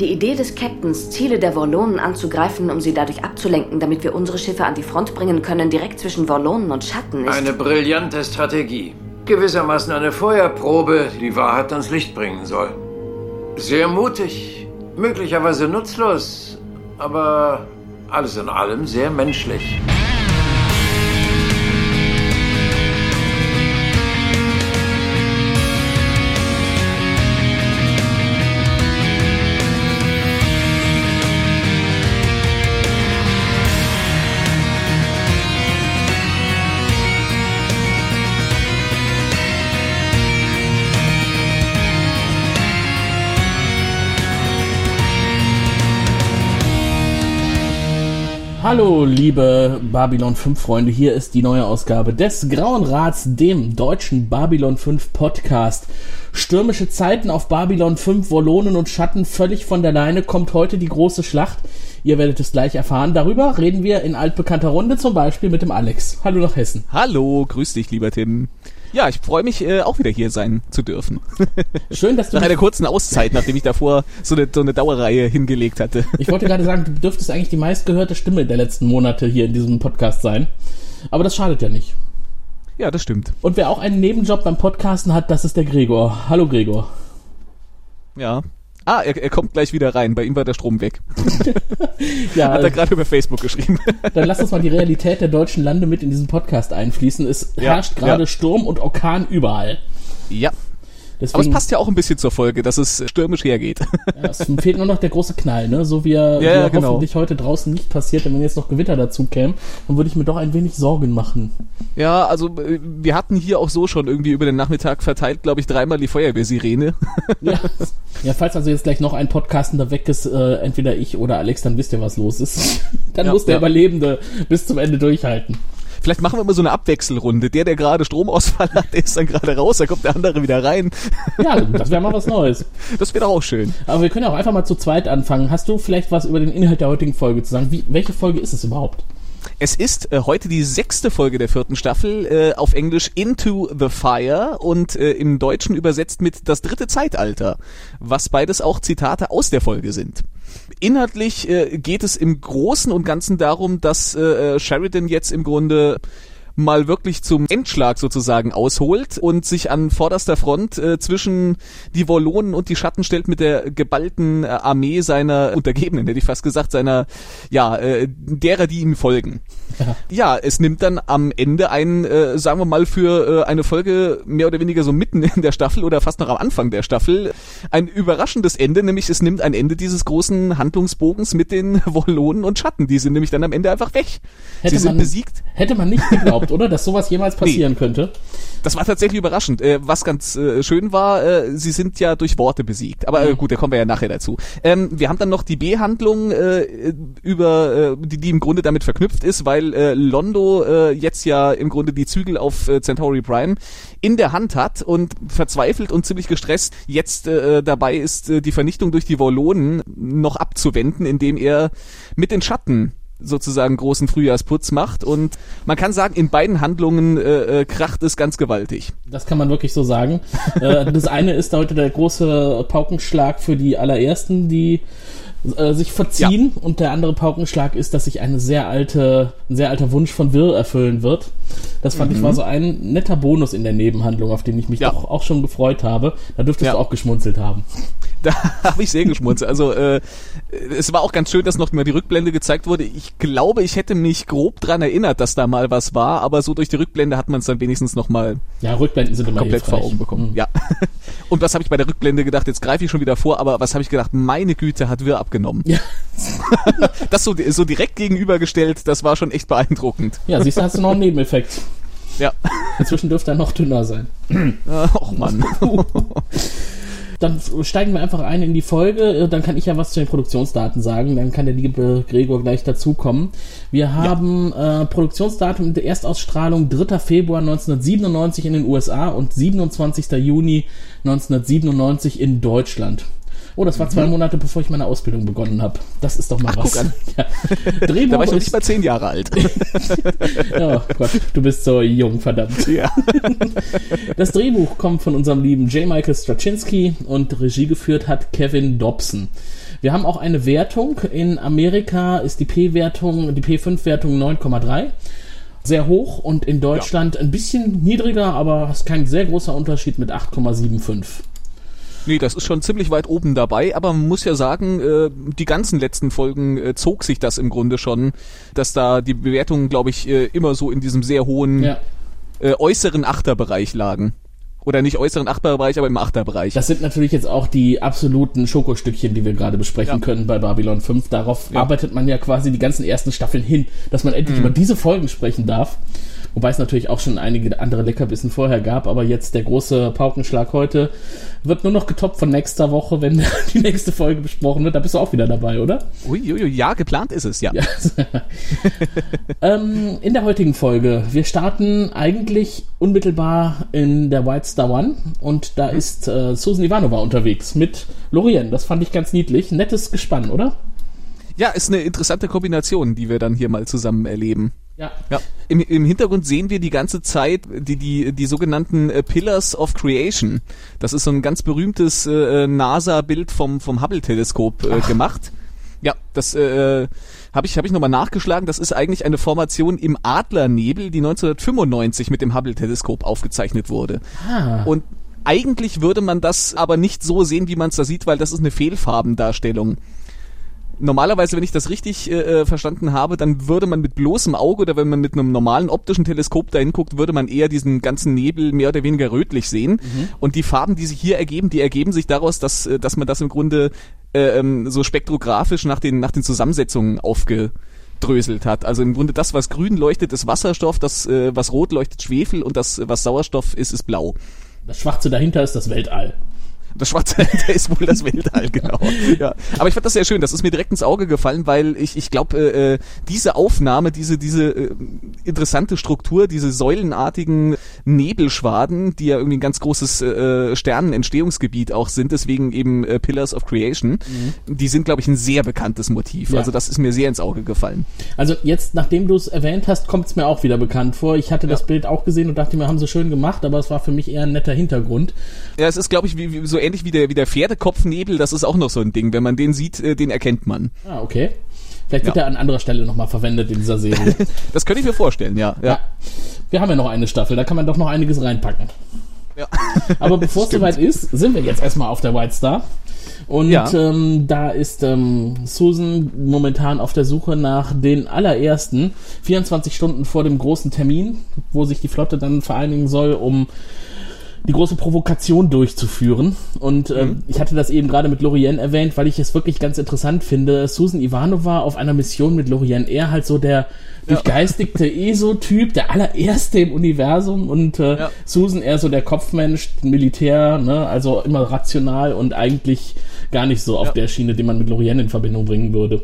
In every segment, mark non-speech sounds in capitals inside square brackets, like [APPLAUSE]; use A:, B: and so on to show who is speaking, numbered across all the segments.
A: Die Idee des Captains, Ziele der Vorlonen anzugreifen, um sie dadurch abzulenken, damit wir unsere Schiffe an die Front bringen können, direkt zwischen Vorlonen und Schatten, ist...
B: Eine brillante Strategie. Gewissermaßen eine Feuerprobe, die die Wahrheit ans Licht bringen soll. Sehr mutig, möglicherweise nutzlos, aber alles in allem sehr menschlich.
C: Hallo, liebe Babylon 5 Freunde, hier ist die neue Ausgabe des Grauen Rats, dem deutschen Babylon 5 Podcast. Stürmische Zeiten auf Babylon 5, Wollonen und Schatten völlig von der Leine kommt heute die große Schlacht. Ihr werdet es gleich erfahren. Darüber reden wir in altbekannter Runde, zum Beispiel mit dem Alex. Hallo nach Hessen.
D: Hallo, grüß dich, lieber Tim. Ja, ich freue mich äh, auch wieder hier sein zu dürfen. [LAUGHS]
C: Schön, dass du.
D: Nach einer kurzen Auszeit, nachdem ich davor so eine, so eine Dauerreihe hingelegt hatte.
C: Ich wollte gerade sagen, du dürftest eigentlich die meistgehörte Stimme der letzten Monate hier in diesem Podcast sein. Aber das schadet ja nicht.
D: Ja, das stimmt.
C: Und wer auch einen Nebenjob beim Podcasten hat, das ist der Gregor. Hallo Gregor.
D: Ja, Ah, er, er kommt gleich wieder rein. Bei ihm war der Strom weg. [LAUGHS]
C: ja,
D: Hat er gerade über Facebook geschrieben.
C: Dann lass uns mal die Realität der deutschen Lande mit in diesen Podcast einfließen. Es
D: Ja,
C: herrscht gerade
D: ja.
C: Sturm und Orkan überall.
D: Ja.
C: Deswegen,
D: Aber es passt ja auch ein bisschen zur Folge, dass es stürmisch hergeht.
C: Ja, es fehlt nur noch der große Knall, ne? So wie er, wie
D: Ja,
C: er
D: ja, genau.
C: hoffentlich heute draußen nicht passiert, denn wenn jetzt noch Gewitter dazu käme, dann würde ich mir doch ein wenig Sorgen machen.
D: Ja, also äh, wir hatten hier auch so schon irgendwie über den Nachmittag verteilt, glaube ich, dreimal die Feuerwehrsirene.
C: Ja. ja, falls also jetzt gleich noch ein Podcastender weg ist, äh, entweder ich oder Alex, dann wisst ihr, was los ist. [LAUGHS] Dann
D: Ja,
C: muss der
D: ja.
C: Überlebende bis zum Ende durchhalten.
D: Vielleicht machen wir mal so eine Abwechselrunde. Der, der gerade Stromausfall hat, der ist dann gerade raus, dann kommt der andere wieder rein.
C: Ja, das wäre mal was Neues.
D: Das wäre doch auch schön.
C: Aber wir können ja auch einfach mal zu zweit anfangen. Hast du vielleicht was über den Inhalt der heutigen Folge zu sagen? Wie, welche Folge ist es überhaupt?
D: Es ist äh, heute die sechste Folge der vierten Staffel, äh, auf Englisch Into the Fire und äh, im Deutschen übersetzt mit Das dritte Zeitalter, was beides auch Zitate aus der Folge sind. Inhaltlich äh, geht es im Großen und Ganzen darum, dass äh, Sheridan jetzt im Grunde mal wirklich zum Endschlag sozusagen ausholt und sich an vorderster Front äh, zwischen die Wollonen und die Schatten stellt mit der geballten äh, Armee seiner Untergebenen, hätte ich fast gesagt, seiner, ja, äh, derer, die ihm folgen. Ja, es nimmt dann am Ende ein, äh, sagen wir mal, für äh, eine Folge mehr oder weniger so mitten in der Staffel oder fast noch am Anfang der Staffel ein überraschendes Ende, nämlich es nimmt ein Ende dieses großen Handlungsbogens mit den [LAUGHS] Wollonen und Schatten. Die sind nämlich dann am Ende einfach weg. Sie sind
C: man,
D: besiegt.
C: Hätte man nicht geglaubt, oder? Dass sowas jemals passieren könnte.
D: Das war tatsächlich überraschend. Äh, was ganz äh, schön war, äh, sie sind ja durch Worte besiegt. Aber äh, gut, da kommen wir ja nachher dazu. Ähm, wir haben dann noch die B-Handlung über, die, die im Grunde damit verknüpft ist, weil Londo jetzt ja im Grunde die Zügel auf Centauri Prime in der Hand hat und verzweifelt und ziemlich gestresst jetzt dabei ist, die Vernichtung durch die Wollonen noch abzuwenden, indem er mit den Schatten sozusagen großen Frühjahrsputz macht und man kann sagen, in beiden Handlungen äh, äh, kracht es ganz gewaltig.
C: Das kann man wirklich so sagen. [LAUGHS] äh, das eine ist heute der große Paukenschlag für die allerersten, die äh, sich verziehen und der andere Paukenschlag ist, dass sich eine sehr alte, ein sehr alter Wunsch von Wirr erfüllen wird. Das fand ich war so ein netter Bonus in der Nebenhandlung, auf den ich mich
D: Ja.
C: doch auch schon gefreut habe. Da dürftest
D: Ja.
C: du auch geschmunzelt haben.
D: Da [LAUGHS] habe ich sehr geschmunzelt. Also äh, es war auch ganz schön, dass noch mal die Rückblende gezeigt wurde. Ich glaube, ich hätte mich grob dran erinnert, dass da mal was war, aber so durch die Rückblende hat man es dann wenigstens noch mal
C: Ja, Rückblenden sind immer
D: komplett vor Augen bekommen.
C: Mhm.
D: Ja. [LAUGHS] Und was habe ich bei der Rückblende gedacht? Jetzt greife ich schon wieder vor, aber was habe ich gedacht? Meine Güte, hat wir abgenommen.
C: Ja. [LAUGHS]
D: Das so, so direkt gegenübergestellt, das war schon echt beeindruckend.
C: ja, siehst du, hast du noch einen Nebeneffekt.
D: Ja.
C: Inzwischen dürfte er noch dünner sein.
D: Och Mann.
C: Dann steigen wir einfach ein in die Folge. Äh, Dann kann ich ja was zu den Produktionsdaten sagen. Dann kann der liebe Gregor gleich dazukommen. Wir haben äh, Produktionsdatum der Erstausstrahlung 3. Februar 1997 in den USA und 27. Juni 1997 in Deutschland. Oh, das war zwei Monate, bevor ich meine Ausbildung begonnen habe. Das ist doch mal
D: Ach,
C: was. [LAUGHS] Ja.
D: Da
C: Drehbuch
D: war ich noch nicht mal zehn Jahre alt. [LAUGHS]
C: oh Gott, du bist so jung, verdammt.
D: ja. [LAUGHS]
C: Das Drehbuch kommt von unserem lieben J. Michael Straczynski und Regie geführt hat Kevin Dobson. Wir haben auch eine Wertung. In Amerika ist die P-Wertung, die P5-Wertung 9,3. Sehr hoch und in Deutschland ein bisschen niedriger, aber es ist kein sehr großer Unterschied mit 8,75.
D: Nee, das ist schon ziemlich weit oben dabei, aber man muss ja sagen, äh, die ganzen letzten Folgen äh, zog sich das im Grunde schon, dass da die Bewertungen, glaube ich, äh, immer so in diesem sehr hohen
C: Ja.
D: äh, äußeren Achterbereich lagen. Oder nicht äußeren Achterbereich, aber im Achterbereich.
C: Das sind natürlich jetzt auch die absoluten Schokostückchen, die wir gerade besprechen
D: Ja.
C: können bei Babylon 5. Darauf
D: Ja.
C: arbeitet man ja quasi die ganzen ersten Staffeln hin, dass man endlich über diese Folgen sprechen darf. Wobei es natürlich auch schon einige andere Leckerbissen vorher gab, aber jetzt der große Paukenschlag heute wird nur noch getoppt von nächster Woche, wenn [LAUGHS] die nächste Folge besprochen wird. Da bist du auch wieder dabei, oder?
D: Uiuiui, ja, geplant ist es, ja.
C: Ja. [LAUGHS] ähm, in der heutigen Folge, wir starten eigentlich unmittelbar in der White One und da ist äh, Susan Ivanova unterwegs mit Lorien. Das fand ich ganz niedlich. Nettes Gespann, oder?
D: Ja, ist eine interessante Kombination, die wir dann hier mal zusammen erleben.
C: Ja.
D: Ja. Im, Im Hintergrund sehen wir die ganze Zeit die, die, die sogenannten äh, Pillars of Creation. Das ist so ein ganz berühmtes äh, NASA-Bild vom, vom Hubble-Teleskop äh, gemacht. Ja, das äh, habe ich, hab ich nochmal nachgeschlagen. Das ist eigentlich eine Formation im Adlernebel, die 1995 mit dem Hubble-Teleskop aufgezeichnet wurde.
C: Ah.
D: Und eigentlich würde man das aber nicht so sehen, wie man es da sieht, weil das ist eine Fehlfarbendarstellung. Normalerweise, wenn ich das richtig äh, verstanden habe, dann würde man mit bloßem Auge oder wenn man mit einem normalen optischen Teleskop dahin guckt, würde man eher diesen ganzen Nebel mehr oder weniger rötlich sehen. Und die Farben, die sich hier ergeben, die ergeben sich daraus, dass, äh, dass man das im Grunde äh, ähm, so spektrografisch nach den, nach den Zusammensetzungen aufgedröselt hat. Also im Grunde das, was grün leuchtet, ist Wasserstoff, das, äh, was rot leuchtet, Schwefel und das, was Sauerstoff ist, ist blau.
C: Das Schwarze dahinter ist das Weltall.
D: Das Schwarze dahinter ist wohl das Weltall, genau. Ja. Aber ich fand das sehr schön. Das ist mir direkt ins Auge gefallen, weil ich, ich glaube, äh, äh, diese Aufnahme, diese, diese äh, interessante Struktur, diese säulenartigen Nebelschwaden, die ja irgendwie ein ganz großes äh, Sternenentstehungsgebiet auch sind, deswegen eben äh, Pillars of Creation, die sind, glaube ich, ein sehr bekanntes Motiv.
C: Ja.
D: Also das ist mir sehr ins Auge gefallen.
C: Also jetzt, nachdem du es erwähnt hast, kommt es mir auch wieder bekannt vor. Ich hatte das Bild auch gesehen und dachte mir, haben sie schön gemacht, aber es war für mich eher ein netter Hintergrund.
D: Ja, es ist, glaube ich, wie, wie, so ähnlich wie der, wie der Pferdekopfnebel, das ist auch noch so ein Ding. Wenn man den sieht, äh, den erkennt man.
C: Ah, okay. Vielleicht wird
D: Ja.
C: er an anderer Stelle nochmal verwendet in dieser Serie. [LAUGHS]
D: Das könnte ich mir vorstellen, ja.
C: ja. Wir haben ja noch eine Staffel, da kann man doch noch einiges reinpacken.
D: ja. [LAUGHS]
C: Aber bevor es soweit ist, sind wir jetzt erstmal auf der White Star. Und
D: Ja.
C: ähm, da ist ähm, Susan momentan auf der Suche nach den allerersten 24 Stunden vor dem großen Termin, wo sich die Flotte dann vereinigen soll, um die große Provokation durchzuführen. Und ähm, ich hatte das eben gerade mit Lorien erwähnt, weil ich es wirklich ganz interessant finde. Susan Ivanova auf einer Mission mit Lorien, er halt so der durchgeistigte [LAUGHS] ESO-Typ, der allererste im Universum und äh,
D: Ja.
C: Susan eher so der Kopfmensch, Militär, ne, also immer rational und eigentlich gar nicht so auf
D: Ja.
C: der Schiene, die man mit Lorien in Verbindung bringen würde.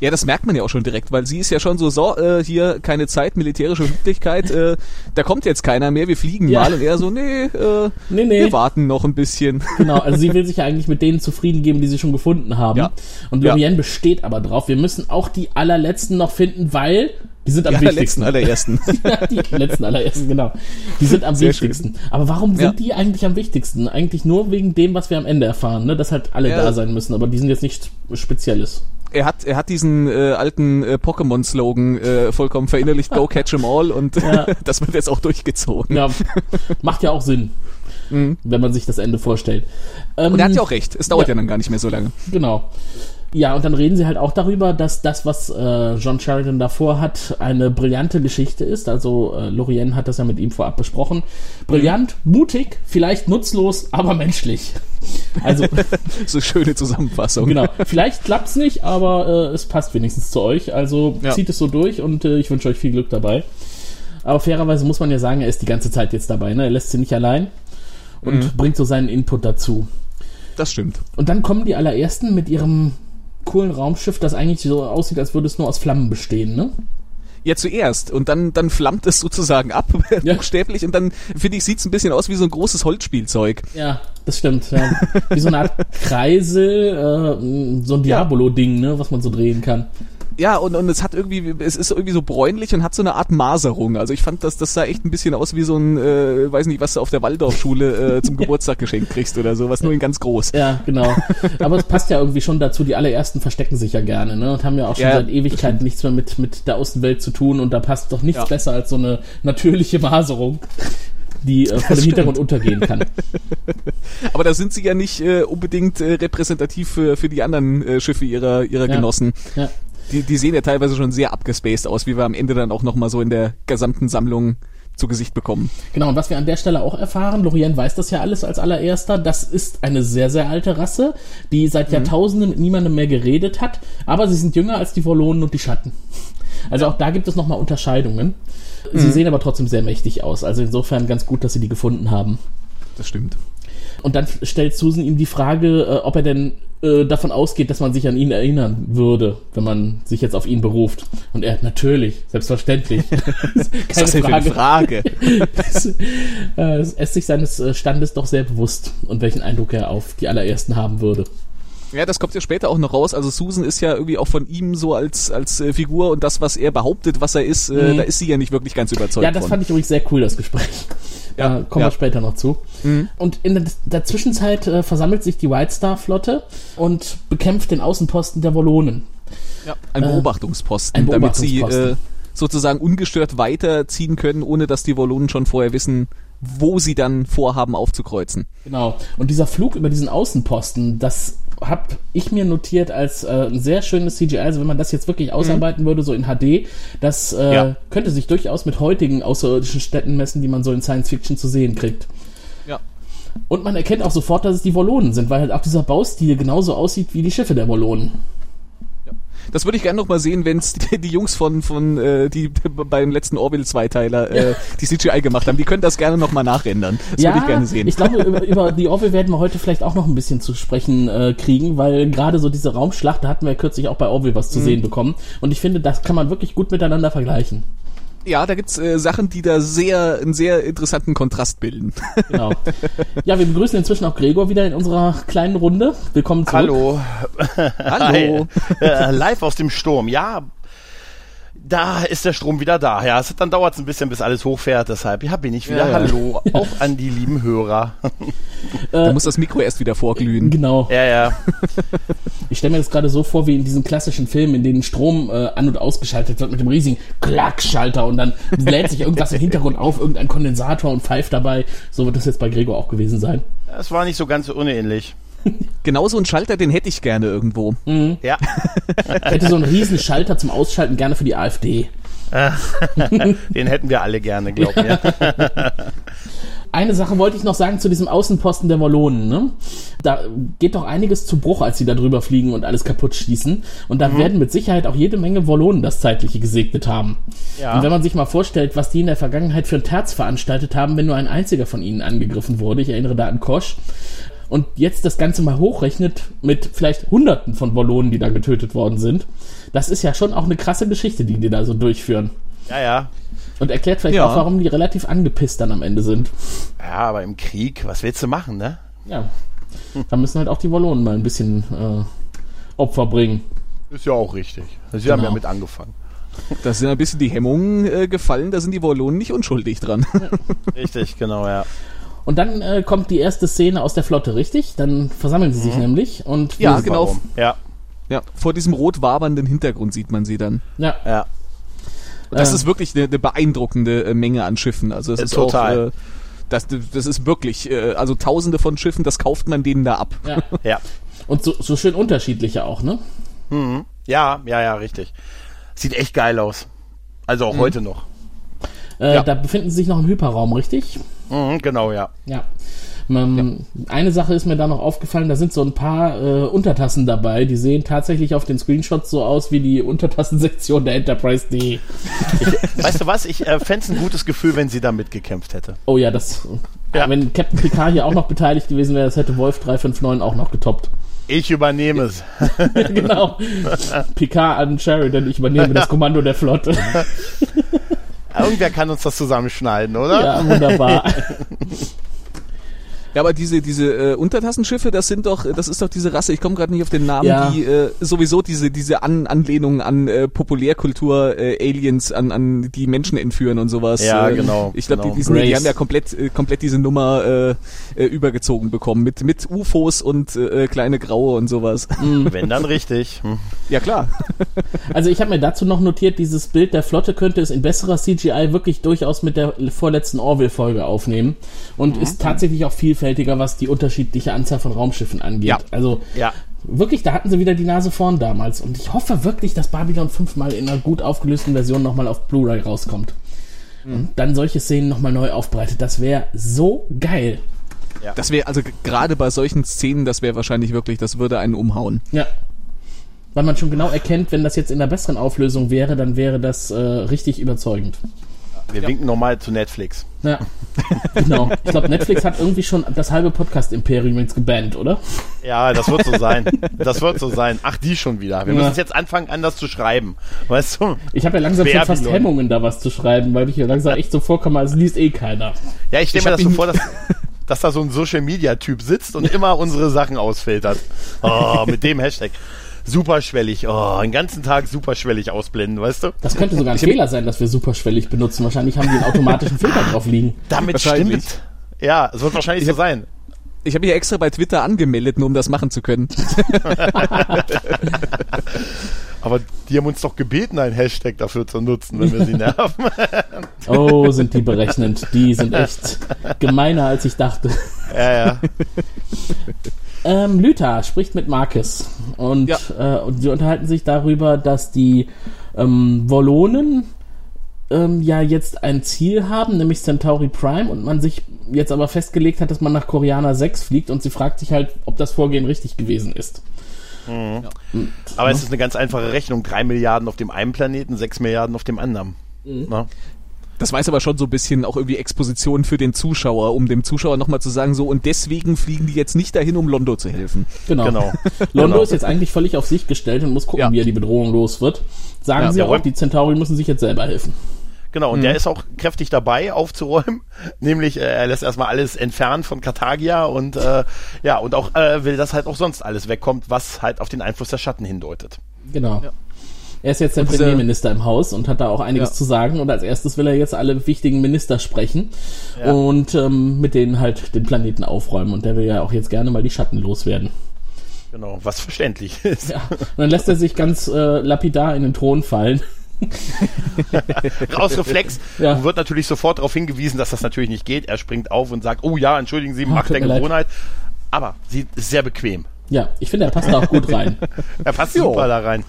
D: Ja, das merkt man ja auch schon direkt, weil sie ist ja schon so, so, äh, hier keine Zeit, militärische Üblichkeit, äh, da kommt jetzt keiner mehr, wir fliegen
C: Ja.
D: mal und er so, nee, äh,
C: Nee, nee.
D: wir warten noch ein bisschen.
C: Genau, also sie will [LAUGHS] sich ja eigentlich mit denen zufrieden geben, die sie schon gefunden haben.
D: Ja.
C: Und
D: Ja.
C: Lorien besteht aber drauf, wir müssen auch die allerletzten noch finden, weil die sind am
D: Die
C: wichtigsten.
D: allerletzten, allerersten. [LAUGHS]
C: ja, die letzten allerersten, genau. Die sind am
D: Sehr
C: wichtigsten. Aber warum sind
D: Ja.
C: die eigentlich am wichtigsten? Eigentlich nur wegen dem, was wir am Ende erfahren, ne? dass halt alle
D: Ja.
C: da sein müssen, aber die sind jetzt nichts Spezielles.
D: Er hat, er hat diesen äh, alten äh, Pokémon-Slogan äh, vollkommen verinnerlicht, Go Catch 'em All und
C: Ja. [LAUGHS]
D: das wird jetzt auch durchgezogen.
C: Ja, macht ja auch Sinn, wenn man sich das Ende vorstellt. Ähm,
D: Mhm. Und er hat ja auch recht, es dauert
C: Ja.
D: ja dann gar nicht mehr so lange.
C: Genau. Ja, und dann reden sie halt auch darüber, dass das, was äh, John Sheridan davor hat, eine brillante Geschichte ist. Also äh, Lorien hat das ja mit ihm vorab besprochen. Brillant, mutig, vielleicht nutzlos, aber menschlich. Also [LAUGHS]
D: So schöne Zusammenfassung.
C: genau, vielleicht klappt's nicht, aber äh, es passt wenigstens zu euch. Also
D: Ja.
C: zieht es so durch und äh, ich wünsche euch viel Glück dabei. Aber fairerweise muss man ja sagen, er ist die ganze Zeit jetzt dabei. Ne? Er lässt sie nicht allein und bringt so seinen Input dazu.
D: Das stimmt.
C: Und dann kommen die allerersten mit ihrem coolen Raumschiff, das eigentlich so aussieht, als würde es nur aus Flammen bestehen, ne?
D: Ja, zuerst. Und dann, dann flammt es sozusagen ab, [LAUGHS]
C: Ja.
D: buchstäblich. Und dann, finde ich, sieht's ein bisschen aus wie so ein großes Holzspielzeug.
C: Ja, das stimmt. Ja. Wie so eine Art Kreisel, äh, so ein Diabolo-Ding, ne, was man so drehen kann.
D: Ja, und, und es hat irgendwie, es ist irgendwie so bräunlich und hat so eine Art Maserung. Also ich fand, dass das sah echt ein bisschen aus wie so ein, äh, weiß nicht, was du auf der Waldorfschule äh, [LAUGHS] zum Geburtstag geschenkt kriegst oder so, was nur in ganz groß.
C: Ja, genau. Aber es passt ja irgendwie schon dazu, die allerersten verstecken sich ja gerne, ne? Und haben ja auch schon
D: Ja,
C: seit Ewigkeiten nichts mehr mit, mit der Außenwelt zu tun und da passt doch nichts
D: Ja.
C: besser als so eine natürliche Maserung, die äh, vor dem Hintergrund untergehen kann. [LAUGHS]
D: Aber da sind sie ja nicht äh, unbedingt äh, repräsentativ für, für die anderen äh, Schiffe ihrer, ihrer
C: Ja.
D: Genossen.
C: Ja.
D: Die, die sehen ja teilweise schon sehr abgespaced aus, wie wir am Ende dann auch nochmal so in der gesamten Sammlung zu Gesicht bekommen.
C: Genau, und was wir an der Stelle auch erfahren, Lorien weiß das ja alles als allererster, das ist eine sehr, sehr alte Rasse, die seit Jahrtausenden mit niemandem mehr geredet hat, aber sie sind jünger als die Wollonen und die Schatten. Also auch da gibt es nochmal Unterscheidungen. Sie sehen aber trotzdem sehr mächtig aus, also insofern ganz gut, dass sie die gefunden haben.
D: Das stimmt.
C: Und dann stellt Susan ihm die Frage, äh, ob er denn äh, davon ausgeht, dass man sich an ihn erinnern würde, wenn man sich jetzt auf ihn beruft. Und er, natürlich, selbstverständlich. [LAUGHS]
D: Was ist das denn für eine Frage? [LAUGHS]
C: äh, er ist sich seines äh, Standes doch sehr bewusst und welchen Eindruck er auf die allerersten haben würde.
D: Ja, das kommt ja später auch noch raus. Also Susan ist ja irgendwie auch von ihm so als, als äh, Figur und das, was er behauptet, was er ist, äh,
C: Mhm.
D: da ist sie ja nicht wirklich ganz überzeugt
C: Ja, das
D: von.
C: fand ich übrigens sehr cool, das Gespräch.
D: Ja,
C: äh, kommen
D: ja.
C: wir später noch zu.
D: Mhm.
C: Und in der, Zwischenzeit äh, versammelt sich die White Star Flotte und bekämpft den Außenposten der Wollonen.
D: ja, ein
C: äh,
D: Beobachtungsposten,
C: ein
D: damit sie
C: Beobachtungsposten.
D: äh, sozusagen ungestört weiterziehen können, ohne dass die Wollonen schon vorher wissen, wo sie dann vorhaben aufzukreuzen.
C: Genau. Und dieser Flug über diesen Außenposten, das habe ich mir notiert als äh, ein sehr schönes CGI. Also wenn man das jetzt wirklich ausarbeiten würde, so in HD, das äh,
D: Ja.
C: könnte sich durchaus mit heutigen außerirdischen Städten messen, die man so in Science Fiction zu sehen kriegt.
D: Ja.
C: Und man erkennt auch sofort, dass es die Wollonen sind, weil halt auch dieser Baustil genauso aussieht wie die Schiffe der Wollonen.
D: Das würde ich gerne noch mal sehen, wenn es [LAUGHS] die, die Jungs von, von äh, die beim letzten Orville-Zweiteiler äh, die CGI gemacht haben. Die können das gerne noch mal nachrendern. Das würde ich gerne sehen.
C: Ich glaube, über, über die Orville werden wir heute vielleicht auch noch ein bisschen zu sprechen äh, kriegen, weil gerade so diese Raumschlacht, da hatten wir ja kürzlich auch bei Orville was zu
D: Mhm.
C: sehen bekommen. Und ich finde, das kann man wirklich gut miteinander vergleichen.
D: Ja, da gibt's äh, Sachen, die da sehr einen sehr interessanten Kontrast bilden. [LAUGHS]
C: Genau. Ja, wir begrüßen inzwischen auch Gregor wieder in unserer kleinen Runde. Willkommen zurück.
E: Hallo.
D: Hallo. [LAUGHS]
E: äh, live aus dem Sturm. Ja, da ist der Strom wieder da. Ja, es, dann dauert es ein bisschen, bis alles hochfährt. Deshalb, ja, bin ich wieder.
D: Ja, ja.
E: Hallo. Auch an die lieben Hörer. [LAUGHS]
D: Da muss das Mikro erst wieder vorglühen.
C: Genau.
E: ja, ja.
C: Ich stelle mir das gerade so vor, wie in diesen klassischen Filmen, in denen Strom äh, an- und ausgeschaltet wird mit dem riesigen Klackschalter und dann lädt sich irgendwas im Hintergrund auf, irgendein Kondensator und pfeift dabei. So wird das jetzt bei Gregor auch gewesen sein.
E: Das war nicht so ganz so unähnlich. [LAUGHS]
D: Genau so einen Schalter, den hätte ich gerne irgendwo.
E: Ja.
C: Ich hätte so einen riesen Schalter zum Ausschalten gerne für die AfD. [LAUGHS]
E: Den hätten wir alle gerne, glaub mir. [LAUGHS]
C: Eine Sache wollte ich noch sagen zu diesem Außenposten der Wollonen. Ne? Da geht doch einiges zu Bruch, als sie da drüber fliegen und alles kaputt schießen. Und da werden mit Sicherheit auch jede Menge Wollonen das Zeitliche gesegnet haben.
E: Ja.
C: Und wenn man sich mal vorstellt, was die in der Vergangenheit für ein Terz veranstaltet haben, wenn nur ein einziger von ihnen angegriffen wurde, ich erinnere da an Kosch, und jetzt das Ganze mal hochrechnet mit vielleicht Hunderten von Wollonen, die da getötet worden sind, das ist ja schon auch eine krasse Geschichte, die die da so durchführen.
E: Ja, ja.
C: Und erklärt vielleicht
D: Ja.
C: auch, warum die relativ angepisst dann am Ende sind.
E: Ja, aber im Krieg, was willst du machen, ne?
C: Ja. Da müssen halt auch die Wollonen mal ein bisschen äh, Opfer bringen.
E: Ist ja auch richtig. Sie haben
C: Genau.
E: ja mit angefangen.
D: Da sind ein bisschen die Hemmungen äh, gefallen, da sind die Wollonen nicht unschuldig dran. [LAUGHS]
E: Richtig, genau, ja.
C: Und dann äh, kommt die erste Szene aus der Flotte, richtig? Dann versammeln sie sich nämlich und
D: Ja, genau.
E: Warum? Ja,
D: ja, vor diesem rot wabernden Hintergrund sieht man sie dann.
C: Ja,
E: ja.
D: Und das
C: Äh.
D: ist wirklich eine, eine beeindruckende äh, Menge an Schiffen. Also es
E: Äh,
D: ist
E: total.
D: auch äh, das, das ist wirklich, äh, also tausende von Schiffen, das kauft man denen da ab.
C: ja. [LAUGHS]
E: Ja.
C: Und so, so schön unterschiedliche auch, ne?
E: Ja, ja, ja, richtig. Sieht echt geil aus. Also auch heute noch.
C: Äh,
D: Ja.
C: Da befinden sie sich noch im Hyperraum, richtig?
E: Mhm, genau, ja.
C: Ja. Ähm, Eine Sache ist mir da noch aufgefallen, da sind so ein paar äh, Untertassen dabei, die sehen tatsächlich auf den Screenshots so aus wie die Untertassensektion der Enterprise D.
E: Weißt du was? Ich äh, fände es ein gutes Gefühl, wenn sie da mitgekämpft hätte.
C: Oh ja, das.
E: Ja.
C: Wenn Captain Picard hier auch noch beteiligt gewesen wäre, das hätte Wolf 359 auch noch getoppt.
E: Ich übernehme es. [LAUGHS]
C: genau. Picard an Sheridan, ich übernehme das [LAUGHS] Kommando der Flotte. [LAUGHS]
E: Irgendwer kann uns das zusammenschneiden, oder?
C: ja, wunderbar. [LAUGHS]
D: Ja, aber diese diese äh, Untertassenschiffe, das sind doch, das ist doch diese Rasse. Ich komme gerade nicht auf den Namen,
C: Ja.
D: die äh, sowieso diese diese an Anlehnung an äh, Populärkultur äh, Aliens an an die Menschen entführen und sowas.
E: Ja,
D: äh,
E: genau,
D: Ich glaube,
E: genau.
D: die, die, die haben ja komplett äh, komplett diese Nummer äh, äh, übergezogen bekommen mit mit UFOs und äh, kleine Graue und sowas. [LAUGHS]
E: Wenn dann richtig. Hm.
D: ja klar. [LAUGHS]
C: Also ich habe mir dazu noch notiert, dieses Bild der Flotte könnte es in besserer CGI wirklich durchaus mit der vorletzten Orville-Folge aufnehmen und
E: Mhm.
C: ist tatsächlich auch vielfältiger, was die unterschiedliche Anzahl von Raumschiffen angeht.
D: Ja.
C: Also
E: Ja.
C: wirklich, da hatten sie wieder die Nase vorn damals und ich hoffe wirklich, dass Babylon 5 mal in einer gut aufgelösten Version nochmal auf Blu-ray rauskommt.
E: Mhm.
C: Und dann solche Szenen nochmal neu aufbereitet. Das wäre so geil.
D: Das wäre also gerade bei solchen Szenen, das wäre wahrscheinlich wirklich, das würde einen umhauen.
C: Ja. Weil man schon genau erkennt, wenn das jetzt in einer besseren Auflösung wäre, dann wäre das äh, richtig überzeugend.
E: Wir winken nochmal zu Netflix.
C: Ja, genau. Ich glaube, Netflix hat irgendwie schon das halbe Podcast-Imperium jetzt gebannt, oder?
E: Ja, das wird so sein. Das wird so sein. Ach, die schon wieder. Wir
C: Ja.
E: müssen jetzt anfangen, anders zu schreiben. Weißt du?
C: Ich habe ja langsam schon fast. Hemmungen, da was zu schreiben, weil ich hier langsam echt so vorkomme, als liest eh keiner.
E: Ja, ich stelle mir das so vor, [LAUGHS] dass, dass da so ein Social-Media-Typ sitzt und immer unsere Sachen ausfiltert. Oh, mit dem Hashtag. Superschwellig. Oh, den ganzen Tag superschwellig ausblenden, weißt du?
C: Das könnte sogar ein Fehler sein, dass wir superschwellig benutzen. Wahrscheinlich haben die einen automatischen Filter drauf liegen.
E: Damit stimmt. Ja, es wird wahrscheinlich so sein.
D: Ich habe mich extra bei Twitter angemeldet, nur um das machen zu können. [LAUGHS]
E: Aber die haben uns doch gebeten, einen Hashtag dafür zu nutzen, wenn wir sie nerven. [LAUGHS]
C: Oh, sind die berechnend. Die sind echt gemeiner, als ich dachte.
E: ja, ja. [LAUGHS]
C: Ähm, Lyta spricht mit Marcus und,
D: Ja.
C: äh, und sie unterhalten sich darüber, dass die ähm, Wollonen ähm, ja jetzt ein Ziel haben, nämlich Centauri Prime und man sich jetzt aber festgelegt hat, dass man nach Koreaner 6 fliegt und sie fragt sich halt, ob das Vorgehen richtig gewesen ist.
E: Aber es ist eine ganz einfache Rechnung. Drei Milliarden auf dem einen Planeten, sechs Milliarden auf dem anderen. Na?
D: Das weiß aber schon so ein bisschen auch irgendwie Exposition für den Zuschauer, um dem Zuschauer nochmal zu sagen, so und deswegen fliegen die jetzt nicht dahin, um Londo zu helfen.
C: Genau.
E: Genau. [LAUGHS]
C: Londo
E: Genau.
C: ist jetzt eigentlich völlig auf sich gestellt und muss gucken,
D: Ja.
C: wie er die Bedrohung los wird. Sagen
D: Ja,
C: sie auch, die Centauri müssen sich jetzt selber helfen.
E: Genau, und der ist auch kräftig dabei aufzuräumen, [LAUGHS] nämlich äh, er lässt erstmal alles entfernen von Karthagia und äh, ja, und auch äh, will, dass halt auch sonst alles wegkommt, was halt auf den Einfluss der Schatten hindeutet.
C: Genau. Er ist jetzt der
D: Und
C: Premierminister im Haus und hat da auch einiges
D: Ja.
C: zu sagen. Und als erstes will er jetzt alle wichtigen Minister sprechen
E: Ja.
C: und ähm, mit denen halt den Planeten aufräumen. Und der will ja auch jetzt gerne mal die Schatten loswerden.
E: Genau, was verständlich ist.
C: Ja. Und dann lässt er sich ganz äh, lapidar in den Thron fallen. [LAUGHS]
E: Aus Reflex
C: Ja.
E: und wird natürlich sofort darauf hingewiesen, dass das natürlich nicht geht. Er springt auf und sagt, oh ja, entschuldigen Sie, Macht der. Gewohnheit. Aber sie ist sehr bequem.
C: Ja, ich finde, er passt da auch gut rein. [LAUGHS]
E: Er passt
D: Jo.
E: super da rein.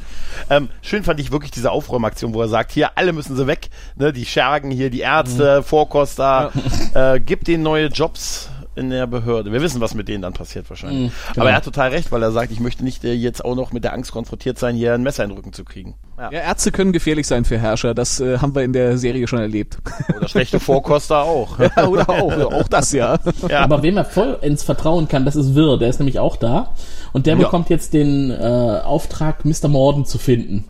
E: Ähm, schön fand ich wirklich diese Aufräumaktion, wo er sagt, hier, alle müssen sie weg, ne, die Schergen hier, die Ärzte, Vorkoster, äh, gib denen neue Jobs in der Behörde. Wir wissen, was mit denen dann passiert wahrscheinlich.
C: Mhm, genau.
E: Aber er hat total recht, weil er sagt, ich möchte nicht äh, jetzt auch noch mit der Angst konfrontiert sein, hier ein Messer in den Rücken zu kriegen. Ja.
D: Ja, Ärzte können gefährlich sein für Herrscher, das äh, haben wir in der Serie schon erlebt. [LAUGHS]
E: Oder schlechte Vorkoster auch. [LAUGHS]
D: Ja, Oder auch, auch das, ja.
E: Ja.
C: Aber wem er voll ins Vertrauen kann, das ist Wirr. Der ist nämlich auch da. Und der
D: Ja.
C: bekommt jetzt den äh, Auftrag, Mr. Morden zu finden.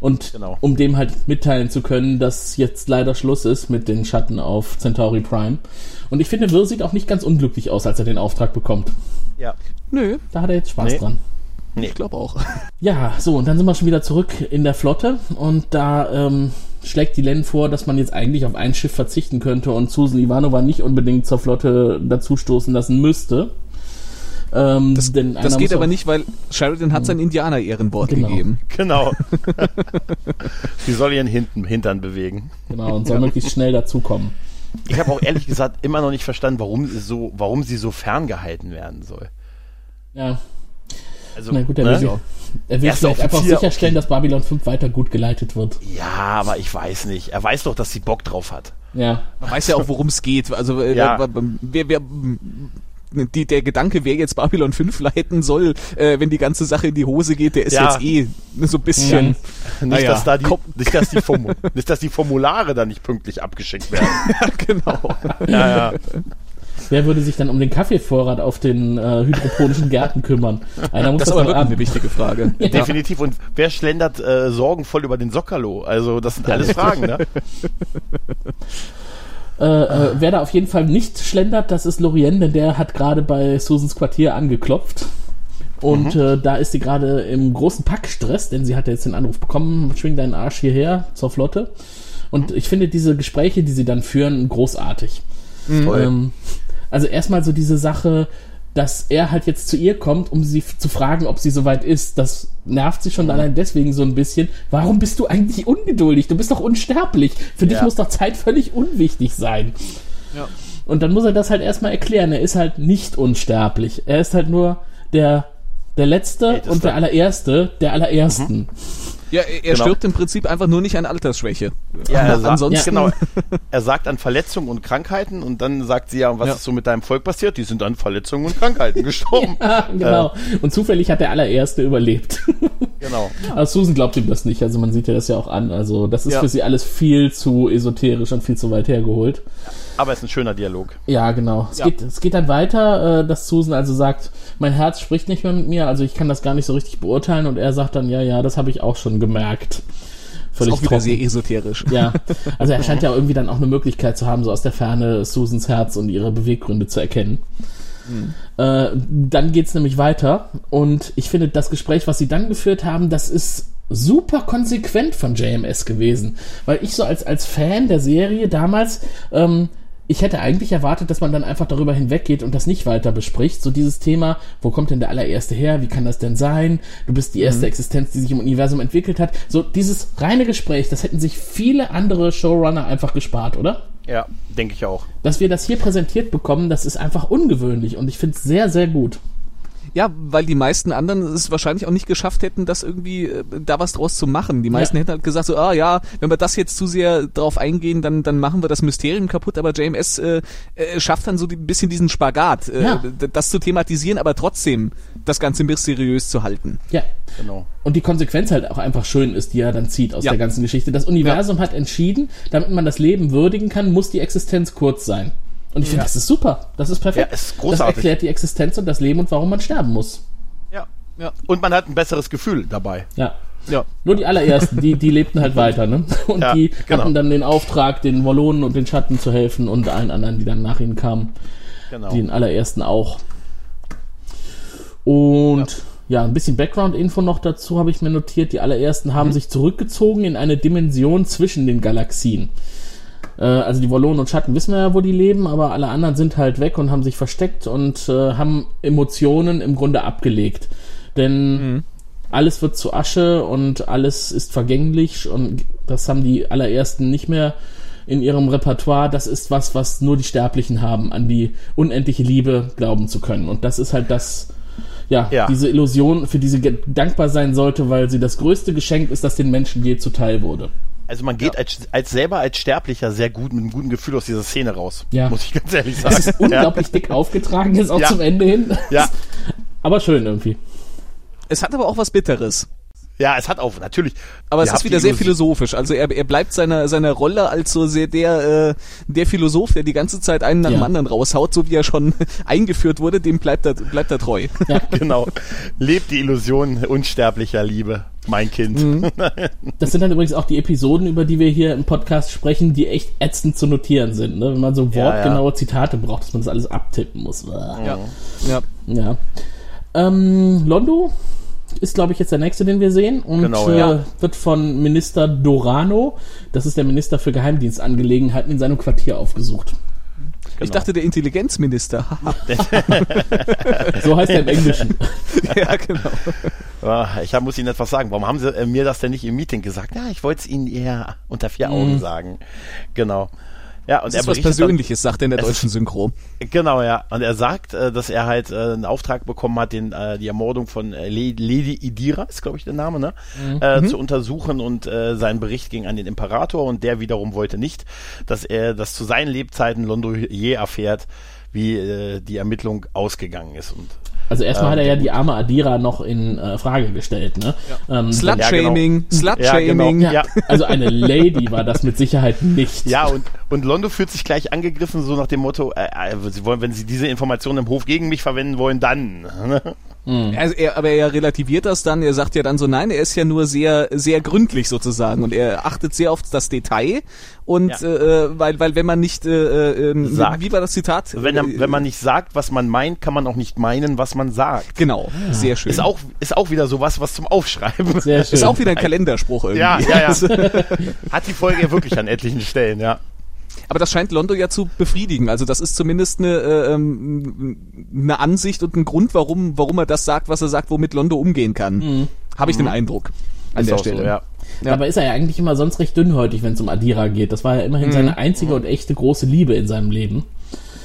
C: Und
E: Genau.
C: um dem halt mitteilen zu können, dass jetzt leider Schluss ist mit den Schatten auf Centauri Prime. Und ich finde, Wirr sieht auch nicht ganz unglücklich aus, als er den Auftrag bekommt.
E: ja.
D: Nö,
C: Da hat er jetzt Spaß
E: Nee.
C: dran.
D: ich glaube auch. [LAUGHS]
C: Ja, so, und dann sind wir schon wieder zurück in der Flotte und da ähm, schlägt die Len vor, dass man jetzt eigentlich auf ein Schiff verzichten könnte und Susan Ivanova nicht unbedingt zur Flotte dazustoßen lassen müsste. Ähm,
D: Das,
C: denn
D: das geht aber nicht, weil Sheridan hat sein Indianer-Ehrenwort
C: Genau.
D: gegeben.
E: Genau. [LAUGHS] [LAUGHS] sie soll ihren Hinten, Hintern bewegen.
C: Genau, und soll möglichst schnell dazukommen.
E: Ich habe auch ehrlich gesagt immer noch nicht verstanden, warum sie so, warum sie so ferngehalten werden soll.
C: Ja,
E: Also,
C: na gut, er
E: ne?
C: will, er will vielleicht einfach sicherstellen, dass Babylon 5 weiter gut geleitet wird.
E: Ja, aber ich weiß nicht. Er weiß doch, dass sie Bock drauf hat.
C: Ja,
D: Man weiß ja auch, worum es geht. Also äh,
E: Ja.
D: wer, wer, die, der Gedanke, wer jetzt Babylon 5 leiten soll, äh, wenn die ganze Sache in die Hose geht, der ist
E: Ja.
D: jetzt eh so ein bisschen.
C: Ja.
E: Nicht,
D: Naja,
E: dass da die, nicht, dass die Formu [LAUGHS] nicht, dass die Formulare da nicht pünktlich abgeschickt werden. [LAUGHS]
D: genau.
E: ja, ja.
C: wer würde sich dann um den Kaffeevorrat auf den äh, hydroponischen Gärten kümmern? Einer muss
D: Das
C: das,
D: ist aber wirklich eine wichtige Frage. [LAUGHS]
E: Definitiv. Und wer schlendert äh, sorgenvoll über den Sockerlo? Also, das sind alles Fragen, ne?
C: Äh, äh, wer da auf jeden Fall nicht schlendert, das ist Lorien, denn der hat gerade bei Susans Quartier angeklopft. Und
E: Mhm.
C: äh, da ist sie gerade im großen Packstress, denn sie hat ja jetzt den Anruf bekommen, schwing deinen Arsch hierher zur Flotte. Und ich finde diese Gespräche, die sie dann führen, großartig. Ähm, also erstmal so diese Sache, dass er halt jetzt zu ihr kommt, um sie zu fragen, ob sie soweit ist. Das nervt sie schon allein deswegen so ein bisschen. Warum bist du eigentlich ungeduldig? Du bist doch unsterblich. Für dich
E: Ja.
C: muss doch Zeit völlig unwichtig sein.
D: Ja.
C: Und dann muss er das halt erstmal erklären. Er ist halt nicht unsterblich. Er ist halt nur der, der Letzte
E: Älteste.
C: und der allererste der allerersten.
D: Ja, er,
E: Genau.
D: stirbt im Prinzip einfach nur nicht an Altersschwäche.
E: Ja, er sagt,
D: Ansonsten- [LAUGHS]
E: genau. Er sagt an Verletzungen und Krankheiten und dann sagt sie ja, was
D: Ja.
E: ist so mit deinem Volk passiert? Die sind an Verletzungen und Krankheiten [LAUGHS] gestorben.
C: Ja, genau. Und zufällig hat der allererste überlebt. [LAUGHS]
E: Genau.
C: Aber Susan glaubt ihm das nicht. Also man sieht ja das ja auch an. Also das ist
E: Ja.
C: für sie alles viel zu esoterisch und viel zu weit hergeholt.
E: Aber es ist ein schöner Dialog.
C: Ja, genau. Es,
D: Ja.
C: Geht, es geht dann weiter, äh, dass Susan also sagt, mein Herz spricht nicht mehr mit mir, also ich kann das gar nicht so richtig beurteilen. Und er sagt dann, ja, ja, das habe ich auch schon gemerkt.
D: ist auch wieder sehr esoterisch.
C: Ja, [LAUGHS] also er scheint ja irgendwie dann auch eine Möglichkeit zu haben, so aus der Ferne Susans Herz und ihre Beweggründe zu erkennen. Äh, dann geht's nämlich weiter und ich finde, das Gespräch, was sie dann geführt haben, das ist super konsequent von JMS gewesen, weil ich so als, als Fan der Serie damals, ähm, ich hätte eigentlich erwartet, dass man dann einfach darüber hinweggeht und das nicht weiter bespricht. So dieses Thema, wo kommt denn der allererste her? Wie kann das denn sein? Du bist die erste Existenz, die sich im Universum entwickelt hat. So dieses reine Gespräch, das hätten sich viele andere Showrunner einfach gespart, oder?
E: Ja, denke ich auch.
C: Dass wir das hier präsentiert bekommen, das ist einfach ungewöhnlich und ich finde es sehr, sehr gut.
D: Ja, weil die meisten anderen es wahrscheinlich auch nicht geschafft hätten, das irgendwie äh, da was draus zu machen. Die meisten
C: Ja.
D: hätten halt gesagt so, ah ja, wenn wir das jetzt zu sehr drauf eingehen, dann dann machen wir das Mysterium kaputt. Aber JMS äh, äh, schafft dann so ein bisschen diesen Spagat, äh,
C: Ja.
D: das zu thematisieren, aber trotzdem das Ganze mysteriös zu halten.
C: Ja.
E: Genau.
C: Und die Konsequenz halt auch einfach schön ist, die er dann zieht aus
D: Ja.
C: der ganzen Geschichte. Das Universum hat entschieden, damit man das Leben würdigen kann, muss die Existenz kurz sein. Und ich finde, das ist super. Das ist perfekt.
E: Ja, ist
C: Das
E: großartig.
C: erklärt die Existenz und das Leben und warum man sterben muss.
E: Ja.
D: Ja.
E: Und man hat ein besseres Gefühl dabei.
C: Ja.
D: Ja.
C: Nur die allerersten, die, die lebten halt weiter, ne? [LAUGHS] Und
E: Ja,
C: die
E: genau.
C: hatten dann den Auftrag, den Wollonen und den Schatten zu helfen und allen anderen, die dann nach ihnen kamen.
E: Genau.
C: Den allerersten auch. Und ja, ein bisschen Background-Info noch dazu habe ich mir notiert. Die allerersten haben sich zurückgezogen in eine Dimension zwischen den Galaxien. Äh, also die Wollonen und Schatten wissen wir ja, wo die leben, aber alle anderen sind halt weg und haben sich versteckt und äh, haben Emotionen im Grunde abgelegt. Denn alles wird zu Asche und alles ist vergänglich und das haben die allerersten nicht mehr in ihrem Repertoire. Das ist was, was nur die Sterblichen haben, an die unendliche Liebe glauben zu können. Und das ist halt das, ja,
E: Ja.
C: diese Illusion, für die sie dankbar sein sollte, weil sie das größte Geschenk ist, das den Menschen je zuteil wurde.
E: Also man geht als, als selber als Sterblicher sehr gut mit einem guten Gefühl aus dieser Szene raus.
C: Ja.
E: Muss ich ganz ehrlich sagen.
C: Es ist unglaublich dick aufgetragen, jetzt auch
E: Ja.
C: zum Ende hin.
E: Ja. [LAUGHS]
C: Aber schön irgendwie.
D: Es hat aber auch was Bitteres.
E: Ja, es hat auch, natürlich.
D: Aber es ist wieder sehr philosophisch. Also er, er bleibt seiner, seiner Rolle als so sehr der, äh, der Philosoph, der die ganze Zeit einen nach
C: Ja.
D: dem anderen raushaut, so wie er schon [LAUGHS] eingeführt wurde, dem bleibt er, bleibt er treu. [LAUGHS]
E: Genau. Lebt die Illusion unsterblicher Liebe, mein Kind.
C: Mhm. [LAUGHS] Das sind dann übrigens auch die Episoden, über die wir hier im Podcast sprechen, die echt ätzend zu notieren sind. Ne? Wenn man so
E: Ja,
C: wortgenaue Zitate braucht, dass man das alles abtippen muss.
D: Ja. ja.
C: Ja. Ähm, Londo ist, glaube ich, jetzt der nächste, den wir sehen. Und
E: Genau,
C: äh,
E: ja.
C: wird von Minister Dorano, das ist der Minister für Geheimdienstangelegenheiten, in seinem Quartier aufgesucht.
D: Ich dachte, der Intelligenzminister. [LAUGHS]
C: So heißt er im Englischen. [LAUGHS]
D: ja, genau.
E: Ja, ich muss Ihnen etwas sagen. Warum haben Sie äh, mir das denn nicht im Meeting gesagt? Ja, ich wollte es Ihnen eher unter vier Augen sagen. Genau. Ja, und
D: Das ist was
E: berichtet dann-
D: Persönliches, sagt er in der deutschen Synchro.
E: Genau, ja. Und er sagt, äh, dass er halt äh, einen Auftrag bekommen hat, den, äh, die Ermordung von Lady Idira, ist glaube ich der Name, ne? Äh, zu untersuchen und äh, sein Bericht ging an den Imperator und der wiederum wollte nicht, dass er, dass zu seinen Lebzeiten Londo je erfährt, wie äh, die Ermittlung ausgegangen ist. Und
C: Also erstmal
E: Ähm,
C: hat er ja die arme Adira noch in äh, Frage gestellt. Ne? Ähm,
D: Slut-Shaming, Slut-Shaming.
E: Ja,
C: ja,
E: genau. Ja.
C: also eine Lady war das mit Sicherheit nicht.
E: Ja, und, und Londo fühlt sich gleich angegriffen, so nach dem Motto, äh, äh, sie wollen, wenn sie diese Informationen im Hof gegen mich verwenden wollen, dann. Ne?
D: Also er, aber er relativiert das dann, er sagt ja dann so, nein, er ist ja nur sehr, sehr gründlich sozusagen und er achtet sehr auf das Detail und
E: Ja.
D: äh, weil, weil wenn man nicht, äh, äh,
E: Sagt.
D: wie war das Zitat?
E: Wenn, er,
D: Äh,
E: wenn man nicht sagt, was man meint, kann man auch nicht meinen, was man sagt.
D: Genau, sehr schön.
E: Ist auch, ist auch wieder sowas, was zum Aufschreiben.
C: Sehr schön.
D: ist auch wieder ein Kalenderspruch irgendwie.
E: Ja, ja, ja. [LAUGHS] Hat die Folge ja wirklich an etlichen Stellen, ja.
D: Aber das scheint Londo ja zu befriedigen. Also das ist zumindest eine, äh, ähm, eine Ansicht und ein Grund, warum, warum er das sagt, was er sagt, womit Londo umgehen kann. Habe ich den Eindruck an
E: Ist
D: der Stelle.
E: So, ja.
D: Ja.
C: Dabei ist er ja eigentlich immer sonst recht dünnhäutig, wenn es um Adira geht. Das war ja immerhin seine einzige und echte große Liebe in seinem Leben.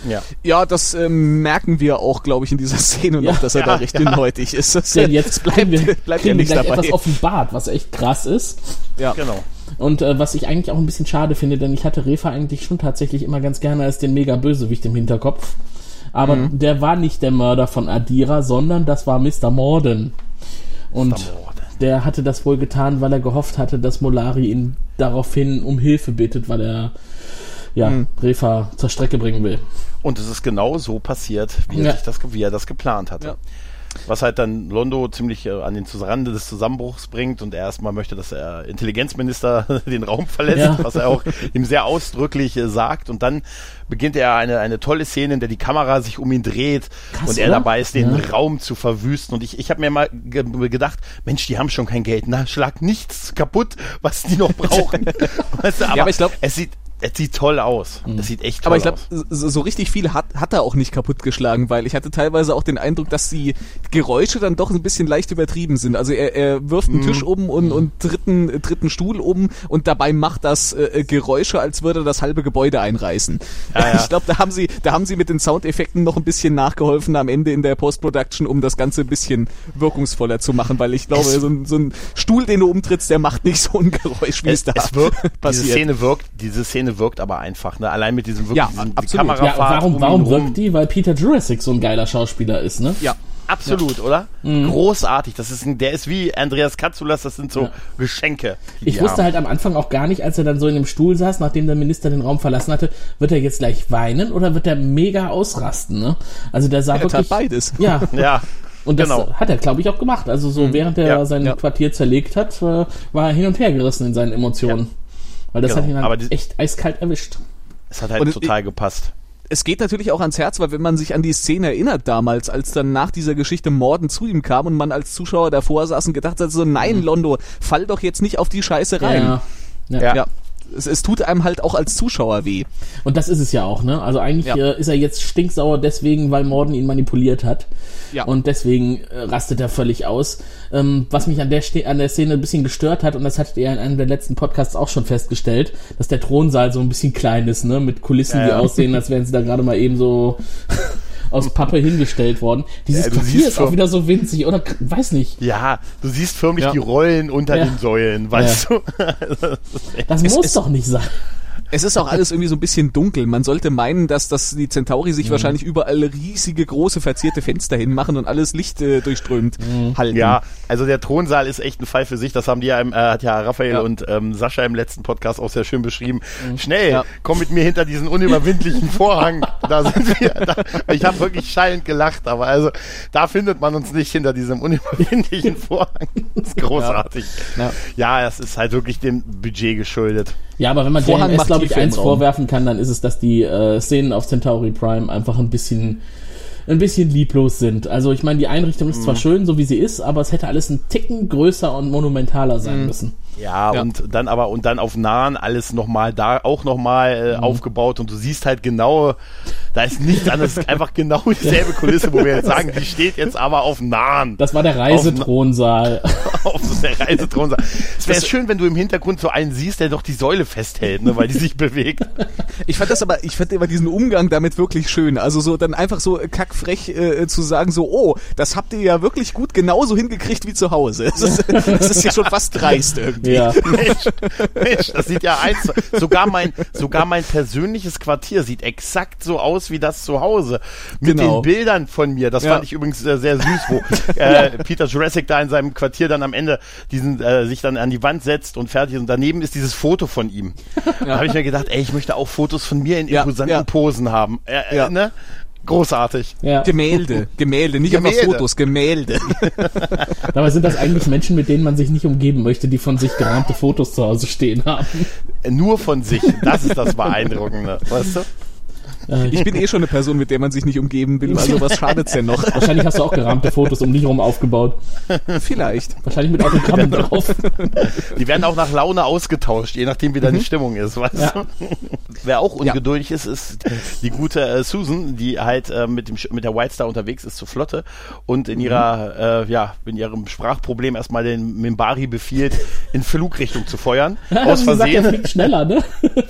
E: ja.
D: Ja, das ähm, merken wir auch, glaube ich, in dieser Szene noch,
C: Ja.
D: dass er da
E: Ja,
D: recht
E: ja.
D: dünnhäutig ist. Das,
C: Denn jetzt
D: bleibt,
C: wir, [LAUGHS]
D: bleibt ja [LAUGHS]
C: kriegen wir
D: nicht
C: gleich
D: dabei.
C: etwas offenbart, was echt krass ist.
D: Ja.
E: Genau.
C: Und äh, was ich eigentlich auch ein bisschen schade finde, denn ich hatte Refa eigentlich schon tatsächlich immer ganz gerne als den Mega-Bösewicht im Hinterkopf. Aber
D: Mhm.
C: der war nicht der Mörder von Adira, sondern das war Mr. Morden. Und
E: Morden.
C: der hatte das wohl getan, weil er gehofft hatte, dass Molari ihn daraufhin um Hilfe bittet, weil er ja,
D: Mhm.
C: Refa zur Strecke bringen will.
E: Und es ist genau so passiert, wie er,
C: Ja.
E: sich das, wie er das geplant hatte.
D: Ja.
E: Was halt dann Londo ziemlich äh, an den Rande des Zusammenbruchs bringt und er erstmal möchte, dass der Intelligenzminister [LAUGHS] den Raum verlässt,
C: Ja.
E: was er auch ihm sehr ausdrücklich äh, sagt. Und dann beginnt er eine, eine tolle Szene, in der die Kamera sich um ihn dreht
C: Krass,
E: und er
C: oder?
E: dabei ist, den
C: Ja.
E: Raum zu verwüsten. Und ich, ich habe mir mal ge gedacht, Mensch, die haben schon kein Geld. Na, schlag nichts kaputt, was die noch [LAUGHS] brauchen. weißt du, aber,
D: aber ich glaub-
E: es sieht es sieht toll aus.
C: Mhm.
E: Es sieht echt toll
D: Aber ich glaube,
E: aus.
D: so, so richtig viel hat, hat er auch nicht kaputtgeschlagen, weil ich hatte teilweise auch den Eindruck, dass die Geräusche dann doch ein bisschen leicht übertrieben sind. Also er, er wirft einen Tisch um und, und dritten, dritten Stuhl um und dabei macht das äh, Geräusche, als würde das halbe Gebäude einreißen.
E: Ja, ja. [LAUGHS]
D: Ich glaube, da haben sie, da haben sie mit den Soundeffekten noch ein bisschen nachgeholfen am Ende in der Post-Production, um das Ganze ein bisschen wirkungsvoller zu machen, weil ich glaube, so ein, so ein Stuhl, den du umtrittst, der macht nicht so ein Geräusch, wie es,
E: es,
D: da
E: es wirkt, diese
D: passiert.
E: Szene wirkt, diese Szene wirkt aber einfach, ne? Allein mit diesem wirklich
D: Ja,
E: diesem, die
D: absolut.
C: Ja,
E: Kamerafahrt
C: warum,
E: um
C: warum wirkt die? Weil Peter Jurassic so ein geiler Schauspieler ist, ne?
D: ja.
E: Absolut, oder?
C: Mhm.
E: Großartig. Das ist ein, der ist wie Andreas Katsulas, das sind so
C: Ja.
E: Geschenke.
C: Ich wusste
E: haben.
C: halt am Anfang auch gar nicht, als er dann so in dem Stuhl saß, nachdem der Minister den Raum verlassen hatte, wird er jetzt gleich weinen oder wird er mega ausrasten, ne? Also der sah
D: Er tat
C: wirklich...
D: beides.
C: Ja, [LAUGHS]
E: Ja,
C: und das
E: genau.
C: hat er, glaube ich, auch gemacht. Also so während er
E: Ja,
C: sein
D: ja.
C: Quartier zerlegt hat, äh, war er hin und her gerissen in seinen Emotionen. Weil das
E: Genau.
C: hat ihn halt
E: Aber die-
C: echt eiskalt erwischt.
E: Es hat halt
D: Und es-
E: total gepasst.
D: es geht natürlich auch ans Herz, weil wenn man sich an die Szene erinnert damals, als dann nach dieser Geschichte Morden zu ihm kam und man als Zuschauer davor saß und gedacht hat, so nein, Londo, fall doch jetzt nicht auf die Scheiße rein.
C: Ja. Ja.
E: Ja.
D: Ja. Es, es tut einem halt auch als Zuschauer weh.
C: Und das ist es ja auch, ne? Also eigentlich
D: Ja.
C: äh, ist er jetzt stinksauer deswegen, weil Morden ihn manipuliert hat.
D: Ja.
C: Und deswegen äh, rastet er völlig aus. Ähm, was mich an der, Ste an der Szene ein bisschen gestört hat, und das hattet ihr in einem der letzten Podcasts auch schon festgestellt, dass der Thronsaal so ein bisschen klein ist, ne? Mit Kulissen,
E: Ja,
C: die aussehen, als wären sie da gerade mal eben so [LAUGHS] aus Pappe hingestellt worden. Dieses
E: Ja, siehst
C: ist auch wieder so winzig, oder? Weiß nicht.
E: Ja, du siehst förmlich
D: Ja.
E: die Rollen unter
C: Ja.
E: den Säulen, weißt du? [LAUGHS]
C: Das
D: Es
C: muss
D: ist-
C: doch nicht sein.
D: Es ist auch alles irgendwie so ein bisschen dunkel. Man sollte meinen, dass, dass die Centauri sich wahrscheinlich überall riesige, große, verzierte Fenster hinmachen und alles Licht äh, durchströmt halten.
E: Ja, also der Thronsaal ist echt ein Fall für sich. Das haben die ja, im, äh, hat ja Raphael
D: Ja.
E: und ähm, Sascha im letzten Podcast auch sehr schön beschrieben. Schnell,
D: Ja.
E: komm mit mir hinter diesen unüberwindlichen Vorhang. Da sind wir. Da, ich habe wirklich schallend gelacht, aber also da findet man uns nicht hinter diesem unüberwindlichen Vorhang. Das ist großartig.
D: Ja.
E: Ja, es ist halt wirklich dem Budget geschuldet.
C: Ja, aber wenn man
D: Vorhang
C: JMS,
D: macht
C: glaube ich, eins vorwerfen kann, dann ist es, dass die äh, Szenen auf Centauri Prime einfach ein bisschen ein bisschen lieblos sind. Also ich meine, die Einrichtung ist
D: Mhm.
C: zwar schön, so wie sie ist, aber es hätte alles ein Ticken größer und monumentaler sein
D: Mhm.
C: müssen.
E: Ja,
D: Ja.
E: und dann aber und dann auf Nahen alles nochmal da auch nochmal äh, aufgebaut und du siehst halt genau, da ist nichts anderes, einfach genau [LAUGHS] dieselbe Kulisse, wo wir jetzt sagen, die steht jetzt aber auf Nahen.
C: Das war der Reisethronsaal.
E: auf [LAUGHS] der Reisethron. Es wäre schön, wenn du im Hintergrund so einen siehst, der doch die Säule festhält, ne, weil die sich bewegt. [LAUGHS]
D: Ich fand das aber, ich fand immer diesen Umgang damit wirklich schön. Also so dann einfach so kackfrech äh, zu sagen, so, oh, das habt ihr ja wirklich gut genauso hingekriegt wie zu Hause. Das ist, das ist ja schon fast dreist irgendwie.
C: Ja. [LAUGHS]
E: Mensch, Mensch, das sieht ja eins. Sogar mein, sogar mein persönliches Quartier sieht exakt so aus wie das zu Hause. Mit
D: Genau.
E: den Bildern von mir. Das
D: Ja.
E: fand ich übrigens äh, sehr süß, wo [LAUGHS] äh, Peter Jurassic da in seinem Quartier dann am Ende diesen äh, sich dann an die Wand setzt und fertig ist. Und daneben ist dieses Foto von ihm. [LAUGHS] Da habe ich mir gedacht, ey, ich möchte auch Fotos von mir in imposanten. Posen haben. Äh, äh,
D: Ja.
E: ne? Großartig.
D: Ja. Gemälde, Gemälde, nicht Gemälde. einfach Fotos, Gemälde. [LAUGHS]
C: Dabei sind das eigentlich Menschen, mit denen man sich nicht umgeben möchte, die von sich gerahmte Fotos zu Hause stehen haben.
E: Nur von sich, das ist das Beeindruckende, weißt du?
D: Ich bin eh schon eine Person, mit der man sich nicht umgeben will, also was schadet's denn noch?
C: Wahrscheinlich hast du auch gerahmte Fotos um dich rum aufgebaut.
D: Vielleicht.
C: Wahrscheinlich mit Autogrammen genau. drauf.
E: Die werden auch nach Laune ausgetauscht, je nachdem wie deine mhm. Stimmung ist, weißt ja. du? Wer auch ungeduldig ja. ist, ist die gute äh, Susan, die halt äh, mit, dem, mit der White Star unterwegs ist zur Flotte und in ihrer, mhm. äh, ja, in ihrem Sprachproblem erstmal den Mimbari befiehlt, in Flugrichtung zu feuern. [LAUGHS]
C: Aus Versehen. Sagt, er fliegt schneller, ne?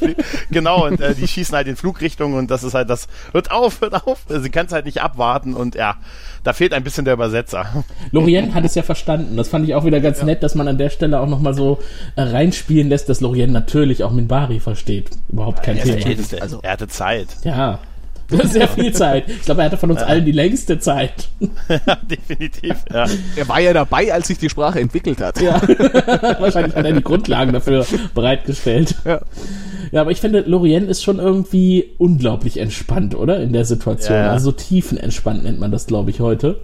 C: [LAUGHS]
E: genau, und äh, die schießen halt in Flugrichtung und das ist halt das, hört auf, hört auf. Sie kann es halt nicht abwarten und ja, da fehlt ein bisschen der Übersetzer.
C: Lorient hat es ja verstanden. Das fand ich auch wieder ganz ja. nett, dass man an der Stelle auch nochmal so äh, reinspielen lässt, dass Lorient natürlich auch Minbari versteht. Überhaupt kein
E: ja,
C: Thema.
E: Er, also, er hatte Zeit.
C: Ja. [LAUGHS] Sehr viel Zeit. Ich glaube, er hatte von uns ja. allen die längste Zeit. [LAUGHS]
E: Ja, definitiv. Ja.
D: Er war ja dabei, als sich die Sprache entwickelt hat.
C: Ja. [LAUGHS] Wahrscheinlich hat er die Grundlagen dafür bereitgestellt. Ja. Ja, aber ich finde, Lorient ist schon irgendwie unglaublich entspannt, oder? In der Situation. Ja, ja. Also so tiefenentspannt nennt man das, glaube ich, heute.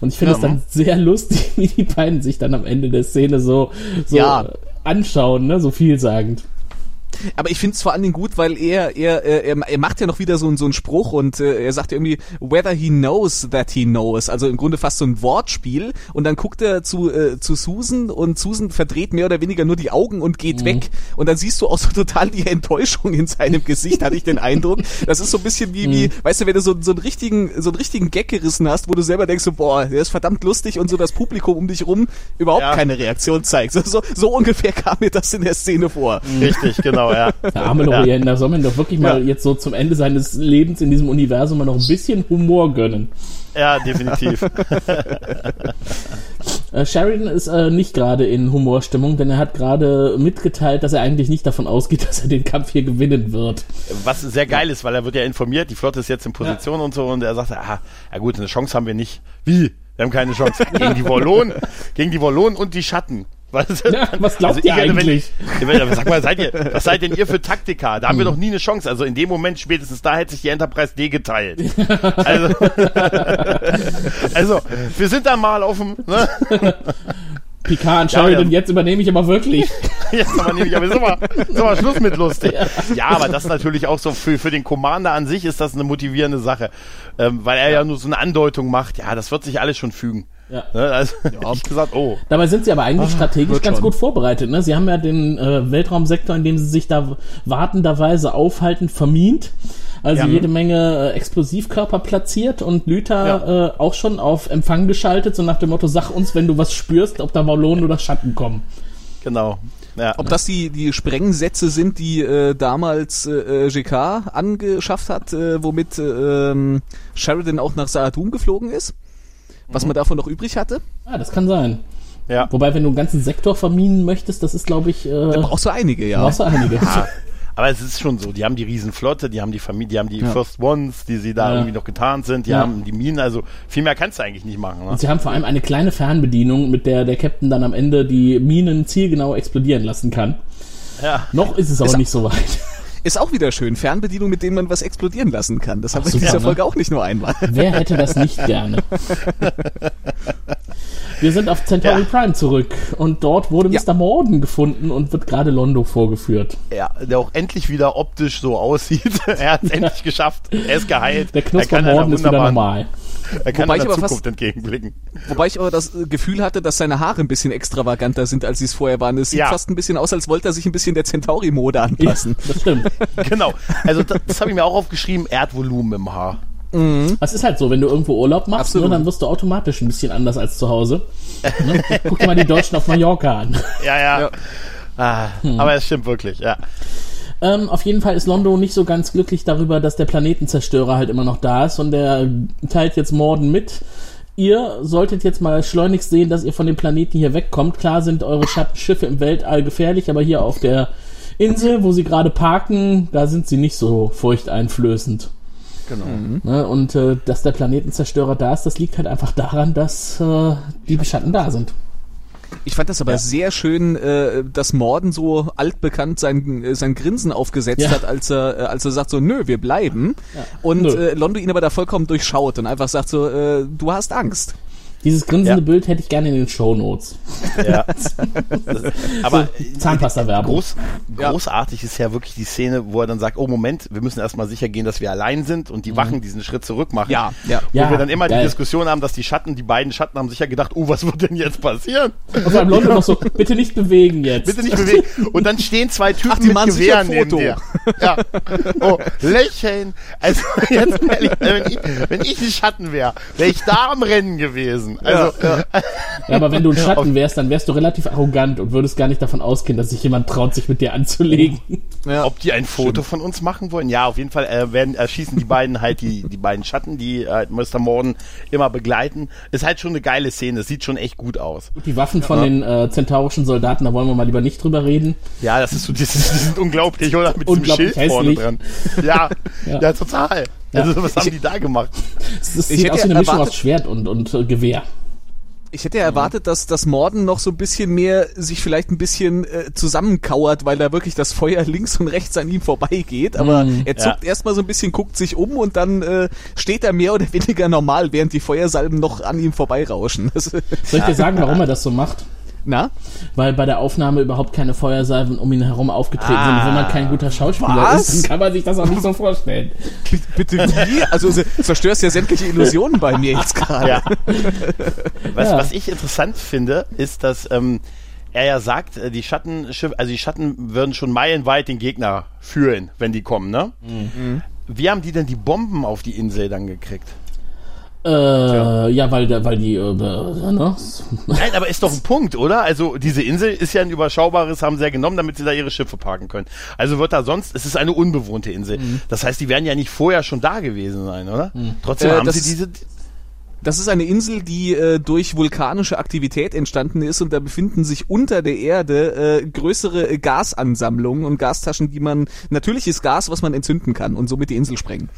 C: Und ich finde es ja, dann sehr lustig, wie die beiden sich dann am Ende der Szene so, so ja. anschauen, ne? So vielsagend.
D: Aber ich finde es vor allen Dingen gut, weil er, er, er, er macht ja noch wieder so, so einen Spruch und äh, er sagt irgendwie, whether he knows that he knows. Also im Grunde fast so ein Wortspiel. Und dann guckt er zu, äh, zu Susan und Susan verdreht mehr oder weniger nur die Augen und geht mhm. weg. Und dann siehst du auch so total die Enttäuschung in seinem Gesicht, hatte ich den Eindruck. Das ist so ein bisschen wie, mhm. wie weißt du, wenn du so, so einen richtigen, so einen richtigen Gag gerissen hast, wo du selber denkst, so, boah, der ist verdammt lustig und so das Publikum um dich rum überhaupt ja. keine Reaktion zeigt. So, so, so ungefähr kam mir das in der Szene vor.
E: Richtig, genau genau, ja. [LAUGHS]
C: Der arme Lorient, ja. da soll man doch wirklich mal jetzt so zum Ende seines Lebens in diesem Universum mal noch ein bisschen Humor gönnen.
E: Ja, definitiv. [LAUGHS]
C: äh, Sheridan ist äh, nicht gerade in Humorstimmung, denn er hat gerade mitgeteilt, dass er eigentlich nicht davon ausgeht, [LAUGHS] dass er den Kampf hier gewinnen wird.
E: Was sehr geil ist, weil er wird ja informiert, die Flotte ist jetzt in Position ja. und so und er sagt, ah, ja gut, eine Chance haben wir nicht. Wie? Wir haben keine Chance. Gegen die Wollonen, gegen die Wollonen und die Schatten.
C: Was, ja, was glaubt also ihr eigentlich?
E: Wenn, sag mal, seid ihr, was seid denn ihr für Taktiker? Da haben hm. wir doch nie eine Chance. Also in dem Moment spätestens da hätte sich die Enterprise D geteilt. Also, [LAUGHS] also wir sind da mal auf dem. Ne?
C: Picard entscheidet, ja, ja. jetzt übernehme ich aber wirklich. [LAUGHS]
E: jetzt übernehme ich, aber ist mal, ist mal Schluss mit lustig. Ja. ja, aber das ist natürlich auch so, für, für den Commander an sich ist das eine motivierende Sache. Ähm, weil er ja. nur so eine Andeutung macht, ja, das wird sich alles schon fügen. Ja. Ne, also,
C: ja. ich gesagt, oh. Dabei sind sie aber eigentlich ah, strategisch ganz schon. gut vorbereitet. Ne? Sie haben ja den äh, Weltraumsektor, in dem sie sich da wartenderweise aufhalten, vermint. Also ja. jede Menge äh, Explosivkörper platziert und Lüther ja. äh, auch schon auf Empfang geschaltet, so nach dem Motto, sag uns, wenn du was spürst, ob da Wallonen oder Schatten kommen.
E: Genau.
D: Ja. Ob das die, die Sprengsätze sind, die äh, damals äh, GK angeschafft hat, äh, womit äh, ähm, Sheridan auch nach Saatum geflogen ist? Was mhm. man davon noch übrig hatte.
C: Ah, das kann sein. Ja. Wobei, wenn du einen ganzen Sektor verminen möchtest, das ist, glaube ich. Äh,
D: da brauchst du einige, ja.
C: Brauchst du einige. Ja. [LAUGHS]
E: Aber es ist schon so, die haben die Riesenflotte, die haben die Familie, die haben die ja. First Ones, die sie da ja. irgendwie noch getarnt sind, die ja. haben die Minen, also viel mehr kannst du eigentlich nicht machen. Ne?
C: Und sie haben vor allem eine kleine Fernbedienung, mit der der Captain dann am Ende die Minen zielgenau explodieren lassen kann. Ja. Noch ist es aber ist nicht so weit.
D: Ist auch wieder schön. Fernbedienung, mit denen man was explodieren lassen kann. Das haben wir in dieser Folge auch nicht nur einmal.
C: Wer hätte das nicht gerne? Wir sind auf Centauri ja. Prime zurück und dort wurde ja. Mr. Morden gefunden und wird gerade Londo vorgeführt.
E: Ja, der auch endlich wieder optisch so aussieht. [LAUGHS] er hat es endlich geschafft. Er ist geheilt.
C: Der Knusper Morden ist wieder normal.
E: Er kann wobei der Zukunft fast, entgegenblicken.
D: Wobei ich aber das Gefühl hatte, dass seine Haare ein bisschen extravaganter sind, als sie es vorher waren. Es sieht ja. fast ein bisschen aus, als wollte er sich ein bisschen der Centauri-Mode anpassen.
C: Ja, das stimmt. [LAUGHS]
E: genau. Also das, das habe ich mir auch aufgeschrieben, Erdvolumen im Haar.
C: Mhm. Das ist halt so, wenn du irgendwo Urlaub machst, ne, dann wirst du automatisch ein bisschen anders als zu Hause. Ne? Guck dir mal die Deutschen auf Mallorca an.
E: Ja, ja. ja. Ah, hm. Aber es stimmt wirklich, ja.
C: Ähm, auf jeden Fall ist Londo nicht so ganz glücklich darüber, dass der Planetenzerstörer halt immer noch da ist und der teilt jetzt Morden mit. Ihr solltet jetzt mal schleunigst sehen, dass ihr von dem Planeten hier wegkommt. Klar sind eure Schattenschiffe im Weltall gefährlich, aber hier auf der Insel, wo sie gerade parken, da sind sie nicht so furchteinflößend.
E: Genau. Mhm.
C: Ne, und äh, dass der Planetenzerstörer da ist, das liegt halt einfach daran, dass äh, die Schatten da sind.
D: Ich fand das aber ja. sehr schön, äh, dass Morden so altbekannt sein, äh, sein Grinsen aufgesetzt ja. hat, als er, äh, als er sagt so, nö, wir bleiben. Ja. Und äh, Londo ihn aber da vollkommen durchschaut und einfach sagt so, äh, du hast Angst.
C: Dieses grinsende ja. Bild hätte ich gerne in den Show Notes. Ja. [LAUGHS]
E: aber Zahnpasta-Werbung. Groß, großartig ist ja wirklich die Szene, wo er dann sagt, oh Moment, wir müssen erstmal sicher gehen, dass wir allein sind und die mhm. Wachen diesen Schritt zurück machen.
D: Ja, ja.
E: Wo ja, wir dann immer geil. die Diskussion haben, dass die Schatten, die beiden Schatten haben sicher gedacht, oh, was wird denn jetzt passieren?
C: Und vor allem London noch so, bitte nicht bewegen jetzt.
E: Bitte nicht bewegen. Und dann stehen zwei Typen Ach, mit Gewehren neben dir. Ja. Oh, lächeln. Also jetzt ehrlich, wenn ich, wenn ich ein Schatten wäre, wäre ich da am Rennen gewesen. Also,
C: ja, ja. [LAUGHS] ja, aber wenn du ein Schatten wärst, dann wärst du relativ arrogant und würdest gar nicht davon ausgehen, dass sich jemand traut, sich mit dir anzulegen.
E: Ja. Ob die ein Foto Stimmt. von uns machen wollen? Ja, auf jeden Fall äh, werden erschießen die beiden halt die, die beiden Schatten, die äh, Mr. Morden immer begleiten. Ist halt schon eine geile Szene, sieht schon echt gut aus.
C: Die Waffen von den äh, zentaurischen Soldaten, da wollen wir mal lieber nicht drüber reden.
E: Ja, das ist so, die, die sind unglaublich, oder? Mit unglaublich diesem Schild hässlich. vorne dran. [LAUGHS] Ja, ja, ja total. Ja. Also, was haben ich, die da gemacht?
C: Es sieht aus wie eine Mischung aus Schwert und, und äh, Gewehr.
D: Ich hätte ja erwartet, dass das Morden noch so ein bisschen mehr sich vielleicht ein bisschen äh, zusammenkauert, weil da wirklich das Feuer [LAUGHS] links und rechts an ihm vorbeigeht. Aber mm, er zuckt ja. erstmal so ein bisschen, guckt sich um und dann äh, steht er mehr oder weniger normal, während die Feuersalben noch an ihm vorbeirauschen. [LAUGHS]
C: Soll ich dir [LAUGHS] sagen, warum er das so macht?
D: Na?
C: Weil bei der Aufnahme überhaupt keine Feuersalven um ihn herum aufgetreten ah, sind. Wenn man kein guter Schauspieler was? ist, dann kann man sich das auch nicht so vorstellen.
D: Bitte wie? Also zerstörst ja sämtliche Illusionen bei mir jetzt gerade. Ja. [LAUGHS]
E: Was, ja. was ich interessant finde, ist, dass ähm, er ja sagt, äh, die Schattenschiffe, also die Schatten würden schon meilenweit den Gegner führen, wenn die kommen, ne? Mhm. Wie haben die denn die Bomben auf die Insel dann gekriegt?
C: Äh, ja, weil, weil die, äh, ne?
E: Nein, aber ist doch ein Punkt, oder? Also diese Insel ist ja ein überschaubares, haben sie ja genommen, damit sie da ihre Schiffe parken können. Also wird da sonst, es ist eine unbewohnte Insel. Mhm. Das heißt, die werden ja nicht vorher schon da gewesen sein, oder? Mhm. Trotzdem äh, haben sie diese.
D: Das ist eine Insel, die äh, durch vulkanische Aktivität entstanden ist und da befinden sich unter der Erde äh, größere Gasansammlungen und Gastaschen, die man natürliches Gas, was man entzünden kann und somit die Insel sprengen.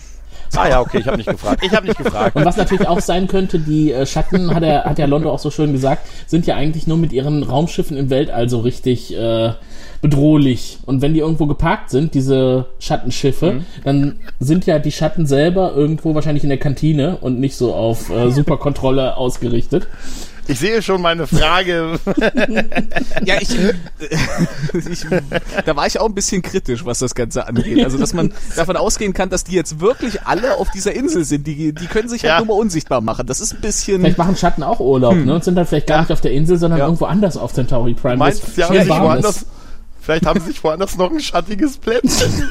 E: Ah ja, okay, ich habe nicht gefragt. Ich habe nicht gefragt.
C: Und was natürlich auch sein könnte, die äh, Schatten, hat er, hat ja Londo auch so schön gesagt, sind ja eigentlich nur mit ihren Raumschiffen im Weltall so richtig äh, bedrohlich. Und wenn die irgendwo geparkt sind, diese Schattenschiffe, mhm. dann sind ja die Schatten selber irgendwo wahrscheinlich in der Kantine und nicht so auf äh, Superkontrolle ausgerichtet.
E: Ich sehe schon meine Frage. [LAUGHS]
D: ja, ich, [LAUGHS] ich, da war ich auch ein bisschen kritisch, was das Ganze angeht. Also, dass man davon ausgehen kann, dass die jetzt wirklich alle auf dieser Insel sind. Die, die können sich halt ja. nur mal unsichtbar machen. Das ist ein bisschen.
C: Vielleicht machen Schatten auch Urlaub, hm. ne? Und sind dann vielleicht gar ja. nicht auf der Insel, sondern ja. irgendwo anders auf Centauri Prime.
E: Meinst, ja, ja, woanders, Vielleicht haben sie sich woanders noch ein schattiges Plätzchen [LAUGHS]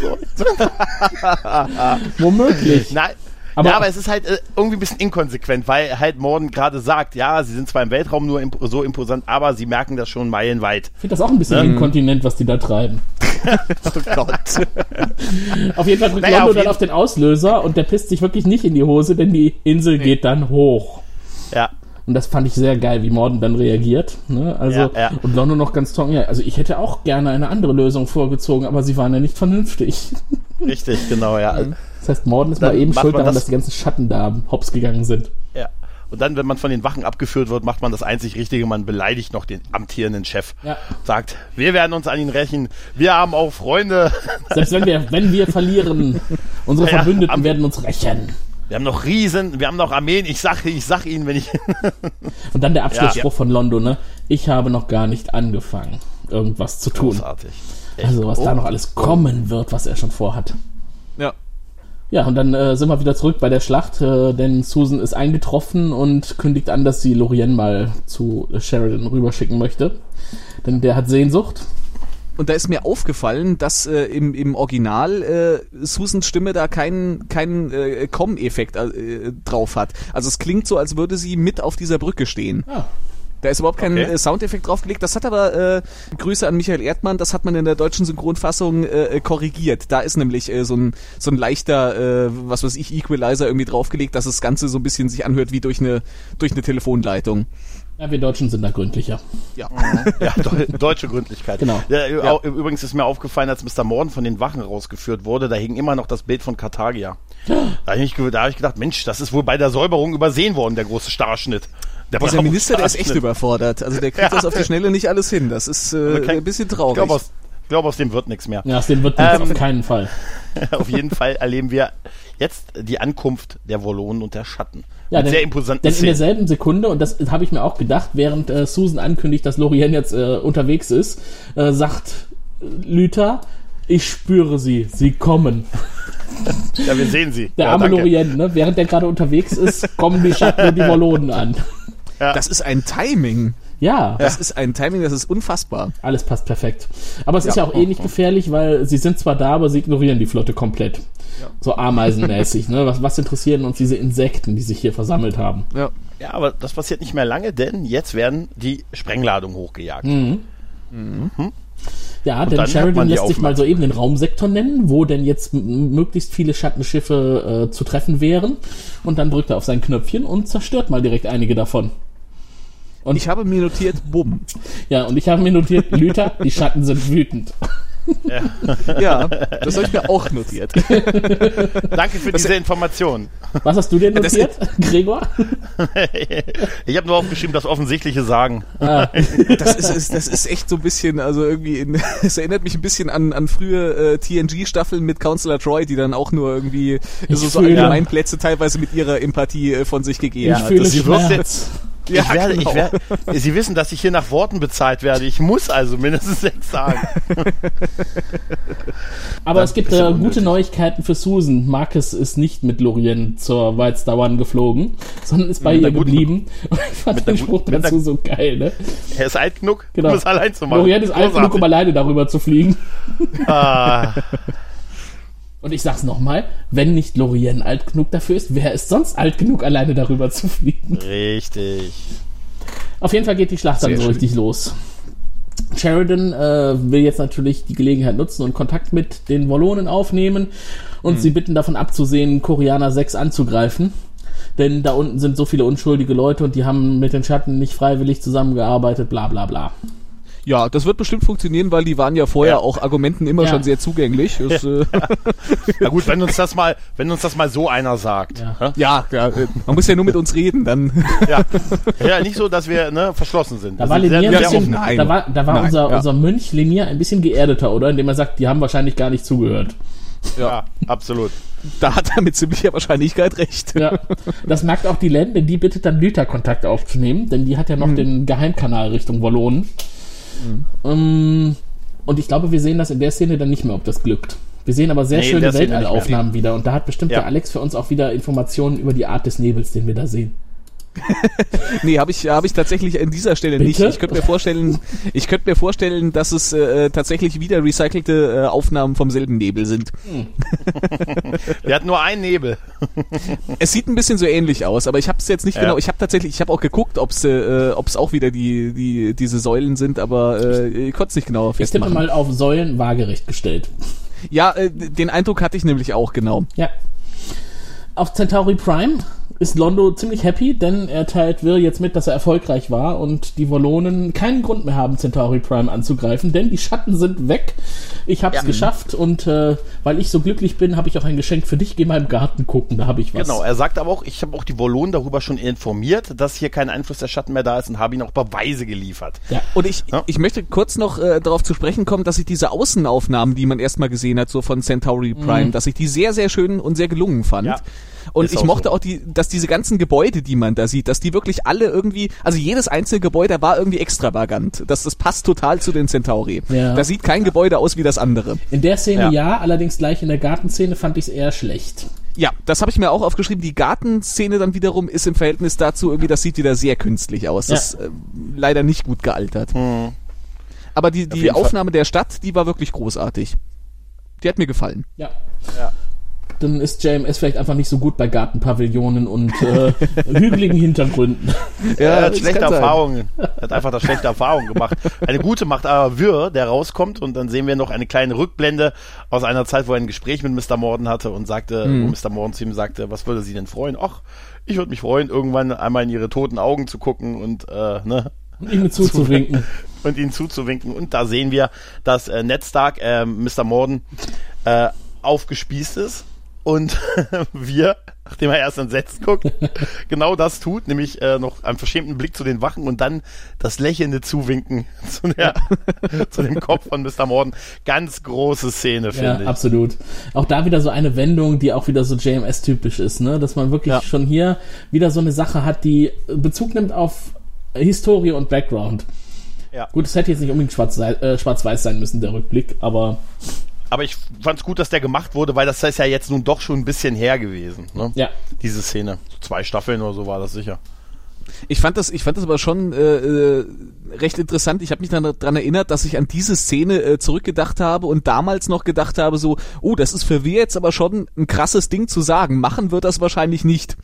C: Womöglich.
E: Nein, aber, ja, aber es ist halt äh, irgendwie ein bisschen inkonsequent, weil halt Morden gerade sagt, ja, sie sind zwar im Weltraum nur imp so imposant, aber sie merken das schon meilenweit.
C: Ich finde das auch ein bisschen ähm. inkontinent, was die da treiben. [LAUGHS] oh Gott. [LAUGHS] auf jeden Fall drückt naja, Londo dann auf den Auslöser und der pisst sich wirklich nicht in die Hose, denn die Insel nee. geht dann hoch.
E: Ja.
C: Und das fand ich sehr geil, wie Morden dann reagiert. Ne? Also, ja, ja. und Londo noch ganz toll. Ja, also ich hätte auch gerne eine andere Lösung vorgezogen, aber sie waren ja nicht vernünftig.
E: Richtig, genau, ja. [LAUGHS]
C: Das heißt, Morden ist dann mal eben schuld daran, das dass die ganzen Schatten da hops gegangen sind.
E: Ja. Und dann, wenn man von den Wachen abgeführt wird, macht man das einzig Richtige, man beleidigt noch den amtierenden Chef. Ja. Sagt, wir werden uns an ihn rächen, wir haben auch Freunde. [LAUGHS]
C: Selbst wenn wir, wenn wir verlieren, unsere ja, Verbündeten werden uns rächen.
E: Wir haben noch Riesen, wir haben noch Armeen, ich sag, ich sag ihnen, wenn ich. [LAUGHS]
C: Und dann der Abschlussspruch ja. von Londo, ne? Ich habe noch gar nicht angefangen, irgendwas zu tun. Großartig. Also, was oh. da noch alles kommen wird, was er schon vorhat.
D: Ja.
C: Ja, und dann äh, sind wir wieder zurück bei der Schlacht, äh, denn Susan ist eingetroffen und kündigt an, dass sie Lorien mal zu Sheridan rüberschicken möchte. Denn der hat Sehnsucht.
D: Und da ist mir aufgefallen, dass äh, im, im Original äh, Susans Stimme da keinen keinen äh, Com-Effekt äh, drauf hat. Also es klingt so, als würde sie mit auf dieser Brücke stehen. Ah. Da ist überhaupt kein okay. Äh, Soundeffekt draufgelegt. Das hat aber äh, Grüße an Michael Erdmann, das hat man in der deutschen Synchronfassung äh, korrigiert. Da ist nämlich äh, so, ein, so ein leichter, äh, was weiß ich, Equalizer irgendwie draufgelegt, dass das Ganze so ein bisschen sich anhört wie durch eine, durch eine Telefonleitung.
C: Ja, wir Deutschen sind da gründlicher.
E: Ja, [LAUGHS] ja deutsche Gründlichkeit. Genau. Ja, ja. Übrigens ist mir aufgefallen, als Mr. Morden von den Wachen rausgeführt wurde, da hing immer noch das Bild von Karthagia. [GASPS] Da habe ich, hab ich gedacht, Mensch, das ist wohl bei der Säuberung übersehen worden, der große Starschnitt. Der
D: Dieser Minister, der ist echt
E: Schaden.
D: überfordert. Also der kriegt
E: Ja.
D: das auf die Schnelle nicht alles hin. Das ist äh,
E: kein-
D: ein bisschen
E: Ich
D: traurig.
E: glaube, aus, ich glaube, aus dem wird nichts mehr.
C: Ja, aus dem wird nichts,
E: Ähm,
C: auf keinen Fall. [LAUGHS]
E: Auf jeden Fall erleben wir jetzt die Ankunft der Wollonen und der Schatten.
C: Ja, denn,
E: sehr imposanten
C: denn in derselben Sekunde, und das habe ich mir auch gedacht, während äh, Susan ankündigt, dass Lorien jetzt äh, unterwegs ist, äh, sagt äh, Lüther, ich spüre sie, sie kommen.
E: Ja, wir sehen sie.
C: Der
E: ja,
C: arme
E: danke.
C: Lorien, ne? während der gerade unterwegs ist, kommen die Schatten und die Wollonen an.
D: Das ist ein Timing.
C: Ja,
D: Das ist ein Timing, das ist unfassbar.
C: alles passt perfekt. Aber es ist
D: Ja.
C: ja auch eh nicht gefährlich, weil sie sind zwar da, aber sie ignorieren die Flotte komplett. So ameisenmäßig. ne? was, was interessieren uns diese Insekten, die sich hier versammelt haben?
D: Ja.
E: Ja, aber das passiert nicht mehr lange, denn jetzt werden die Sprengladungen hochgejagt.
C: Mhm. Ja, denn
E: dann hat
C: Sheridan lässt sich mal
E: Aufmerksamkeit.
C: soeben den Raumsektor nennen, wo denn jetzt möglichst viele Schattenschiffe äh, zu treffen wären. Und dann drückt er auf sein Knöpfchen und zerstört mal direkt einige davon. Und
D: Ich habe mir notiert, bumm.
C: ja, und ich habe mir notiert, Lüther, die Schatten sind wütend.
D: Ja, das habe ich mir auch notiert.
E: Danke für diese Information.
C: Was hast du dir
D: Das-
C: notiert, Gregor?
E: Ich habe nur aufgeschrieben, das Offensichtliche sagen.
D: Das ist, ist, das ist echt so ein bisschen, also irgendwie, in, [LAUGHS] es erinnert mich ein bisschen an, an frühe äh, TNG-Staffeln mit Counselor Troy, die dann auch nur irgendwie so, so
C: fühle-
D: Allgemeinplätze teilweise mit ihrer Empathie äh, von sich gegeben
C: ich
D: hat.
C: fühle
D: Das-
E: sie wirkt
C: Schmerz.
D: Ja,
E: ich werde,
D: genau.
E: ich werde, Sie wissen, dass ich hier nach Worten bezahlt werde. Ich muss also mindestens sechs sagen. [LAUGHS]
C: Aber
E: Das
C: es gibt äh, gute Neuigkeiten für Susan. Marcus ist nicht mit Lorien zur One geflogen, sondern ist bei
E: Mit
C: ihr geblieben. [LAUGHS] Und ich fand den Spruch dazu
E: einer-
C: so geil, ne?
E: Er ist alt genug,
C: Genau.
E: um es allein zu machen.
C: Lorien ist alt genug, um
E: Großartig.
C: alleine darüber zu fliegen.
E: Ah, [LAUGHS]
C: Und ich sag's nochmal, wenn nicht Lorien alt genug dafür ist, wer ist sonst alt genug, alleine darüber zu fliegen?
E: richtig.
C: Auf jeden Fall geht die Schlacht dann
D: Sehr
C: so
D: schön.
C: richtig los. Sheridan äh, will jetzt natürlich die Gelegenheit nutzen und Kontakt mit den Wollonen aufnehmen und
D: Mhm.
C: sie bitten davon abzusehen, Koreaner 6 anzugreifen. Denn da unten sind so viele unschuldige Leute und die haben mit den Schatten nicht freiwillig zusammengearbeitet, bla bla bla.
D: Ja, das wird bestimmt funktionieren, weil die waren ja vorher
E: Ja.
D: auch Argumenten immer
C: Ja.
D: schon sehr zugänglich. [LAUGHS] Das, äh, [LAUGHS]
E: Na gut, wenn uns das mal, wenn uns das mal so einer sagt.
C: Ja.
E: Ja,
D: ja, ja, äh, man muss ja nur mit uns reden, dann. [LAUGHS]
E: ja. ja nicht so, dass wir ne, verschlossen sind.
C: Da war
E: sind
C: Lenier ein
E: sehr, sehr
C: bisschen,
E: offen.
D: Nein.
C: da war, da war
D: Nein,
C: unser,
D: ja.
C: unser Mönch Lenier ein bisschen geerdeter, oder? Indem er sagt, die haben wahrscheinlich gar nicht zugehört.
E: Ja, absolut.
D: Da hat er mit ziemlicher Wahrscheinlichkeit recht.
C: Ja, das merkt auch die Len, denn die bittet dann Lüther Kontakt aufzunehmen, denn die hat ja noch den Geheimkanal Richtung Wallonen. Ähm, und ich glaube, wir sehen das in der Szene dann nicht mehr, ob das glückt. Wir sehen aber sehr
E: Nee,
C: schöne. Weltallaufnahmen wieder und da hat bestimmt
E: Ja.
C: der Alex für uns auch wieder Informationen über die Art des Nebels, den wir da sehen. [LAUGHS]
D: Nee, habe ich, hab ich tatsächlich an dieser Stelle
C: Bitte?
D: nicht. Ich könnte mir vorstellen, ich könnte mir vorstellen, dass es äh, tatsächlich wieder recycelte äh, Aufnahmen vom selben Nebel sind. [LAUGHS]
E: Wir hatten nur einen Nebel.
D: Es sieht ein bisschen so ähnlich aus, aber ich habe es jetzt nicht
E: Ja.
D: genau. Ich habe tatsächlich, ich habe auch geguckt, ob es äh, ob's auch wieder die, die diese Säulen sind, aber äh, ich konnte es nicht genauer
C: Ich tippe
D: festmachen.
C: mal auf Säulen waagerecht gestellt.
D: Ja, äh, den Eindruck hatte ich nämlich auch genau.
C: Ja. Auf Centauri Prime ist Londo ziemlich happy, denn er teilt Will jetzt mit, dass er erfolgreich war und die Wollonen keinen Grund mehr haben, Centauri Prime anzugreifen, denn die Schatten sind weg. Ich hab's geschafft und äh, weil ich so glücklich bin, habe ich auch ein Geschenk für dich. Geh mal im Garten gucken, da habe ich was.
E: Genau, er sagt aber auch, ich habe auch die Wollonen darüber schon informiert, dass hier kein Einfluss der Schatten mehr da ist und habe ihnen auch Beweise geliefert.
C: Ja.
D: Und ich,
E: Ja.
D: ich möchte kurz noch äh, darauf zu sprechen kommen, dass ich diese Außenaufnahmen, die man erstmal gesehen hat, so von Centauri Prime, dass ich die sehr, sehr schön und sehr gelungen fand.
E: Ja.
D: Und
E: Ist
D: ich
E: auch
D: mochte
E: so.
D: auch die, dass diese ganzen Gebäude, die man da sieht, dass die wirklich alle irgendwie, also jedes einzelne Gebäude war irgendwie extravagant. Das, das passt total zu den Centauri.
C: Ja.
D: Da sieht kein Gebäude aus wie das andere.
C: In der Szene ja,
E: Ja.
C: allerdings gleich in der Gartenszene fand ich es eher schlecht.
D: Ja, das habe ich mir auch aufgeschrieben. Die Gartenszene dann wiederum ist im Verhältnis dazu irgendwie, das sieht wieder sehr künstlich aus. Das ist äh, leider nicht gut gealtert. Aber die, die
E: Fall.
D: Aufnahme der Stadt, die war wirklich großartig. Die hat mir gefallen.
C: Ja.
E: Ja.
C: Dann ist JMS vielleicht einfach nicht so gut bei Gartenpavillonen und äh, [LAUGHS] hügeligen Hintergründen.
E: er hat schlechte. Erfahrungen. Er hat einfach da schlechte Erfahrungen gemacht. Eine gute macht aber Wirr, der rauskommt und dann sehen wir noch eine kleine Rückblende aus einer Zeit, wo er ein Gespräch mit Mr. Morden hatte und sagte,
D: Mhm.
E: wo Mr. Morden zu ihm sagte, was würde sie denn freuen? Ach, ich würde mich freuen, irgendwann einmal in ihre toten Augen zu gucken und äh, ne,
C: Und ihm zuzuwinken. [LAUGHS]
E: und ihnen zuzuwinken. Und da sehen wir, dass äh, Ned Stark, äh, Mr. Morden, äh, aufgespießt ist und [LAUGHS] wir, nachdem er erst entsetzt guckt, [LAUGHS] genau das tut, nämlich äh, noch einen verschämten Blick zu den Wachen und dann das lächelnde Zuwinken [LAUGHS] zu, der, zu dem Kopf von Mr. Morden. Ganz große Szene,
C: Ja,
E: finde ich.
C: absolut. Auch da wieder so eine Wendung, die auch wieder so JMS-typisch ist, ne? Dass man wirklich
D: Ja.
C: schon hier wieder so eine Sache hat, die Bezug nimmt auf Historie und Background.
E: Ja.
C: Gut, es hätte jetzt nicht unbedingt schwarz- äh, schwarz-weiß sein müssen, der Rückblick, aber
E: Aber ich fand's gut, dass der gemacht wurde, weil das ist ja jetzt nun doch schon ein bisschen her gewesen, ne?
C: ja.
E: Diese Szene. So zwei Staffeln oder so war das sicher.
D: Ich fand das, ich fand das aber schon äh, äh, recht interessant. Ich habe mich dann daran erinnert, dass ich an diese Szene äh, zurückgedacht habe und damals noch gedacht habe, so, oh, das ist für wir jetzt aber schon ein krasses Ding zu sagen. Machen wird das wahrscheinlich nicht.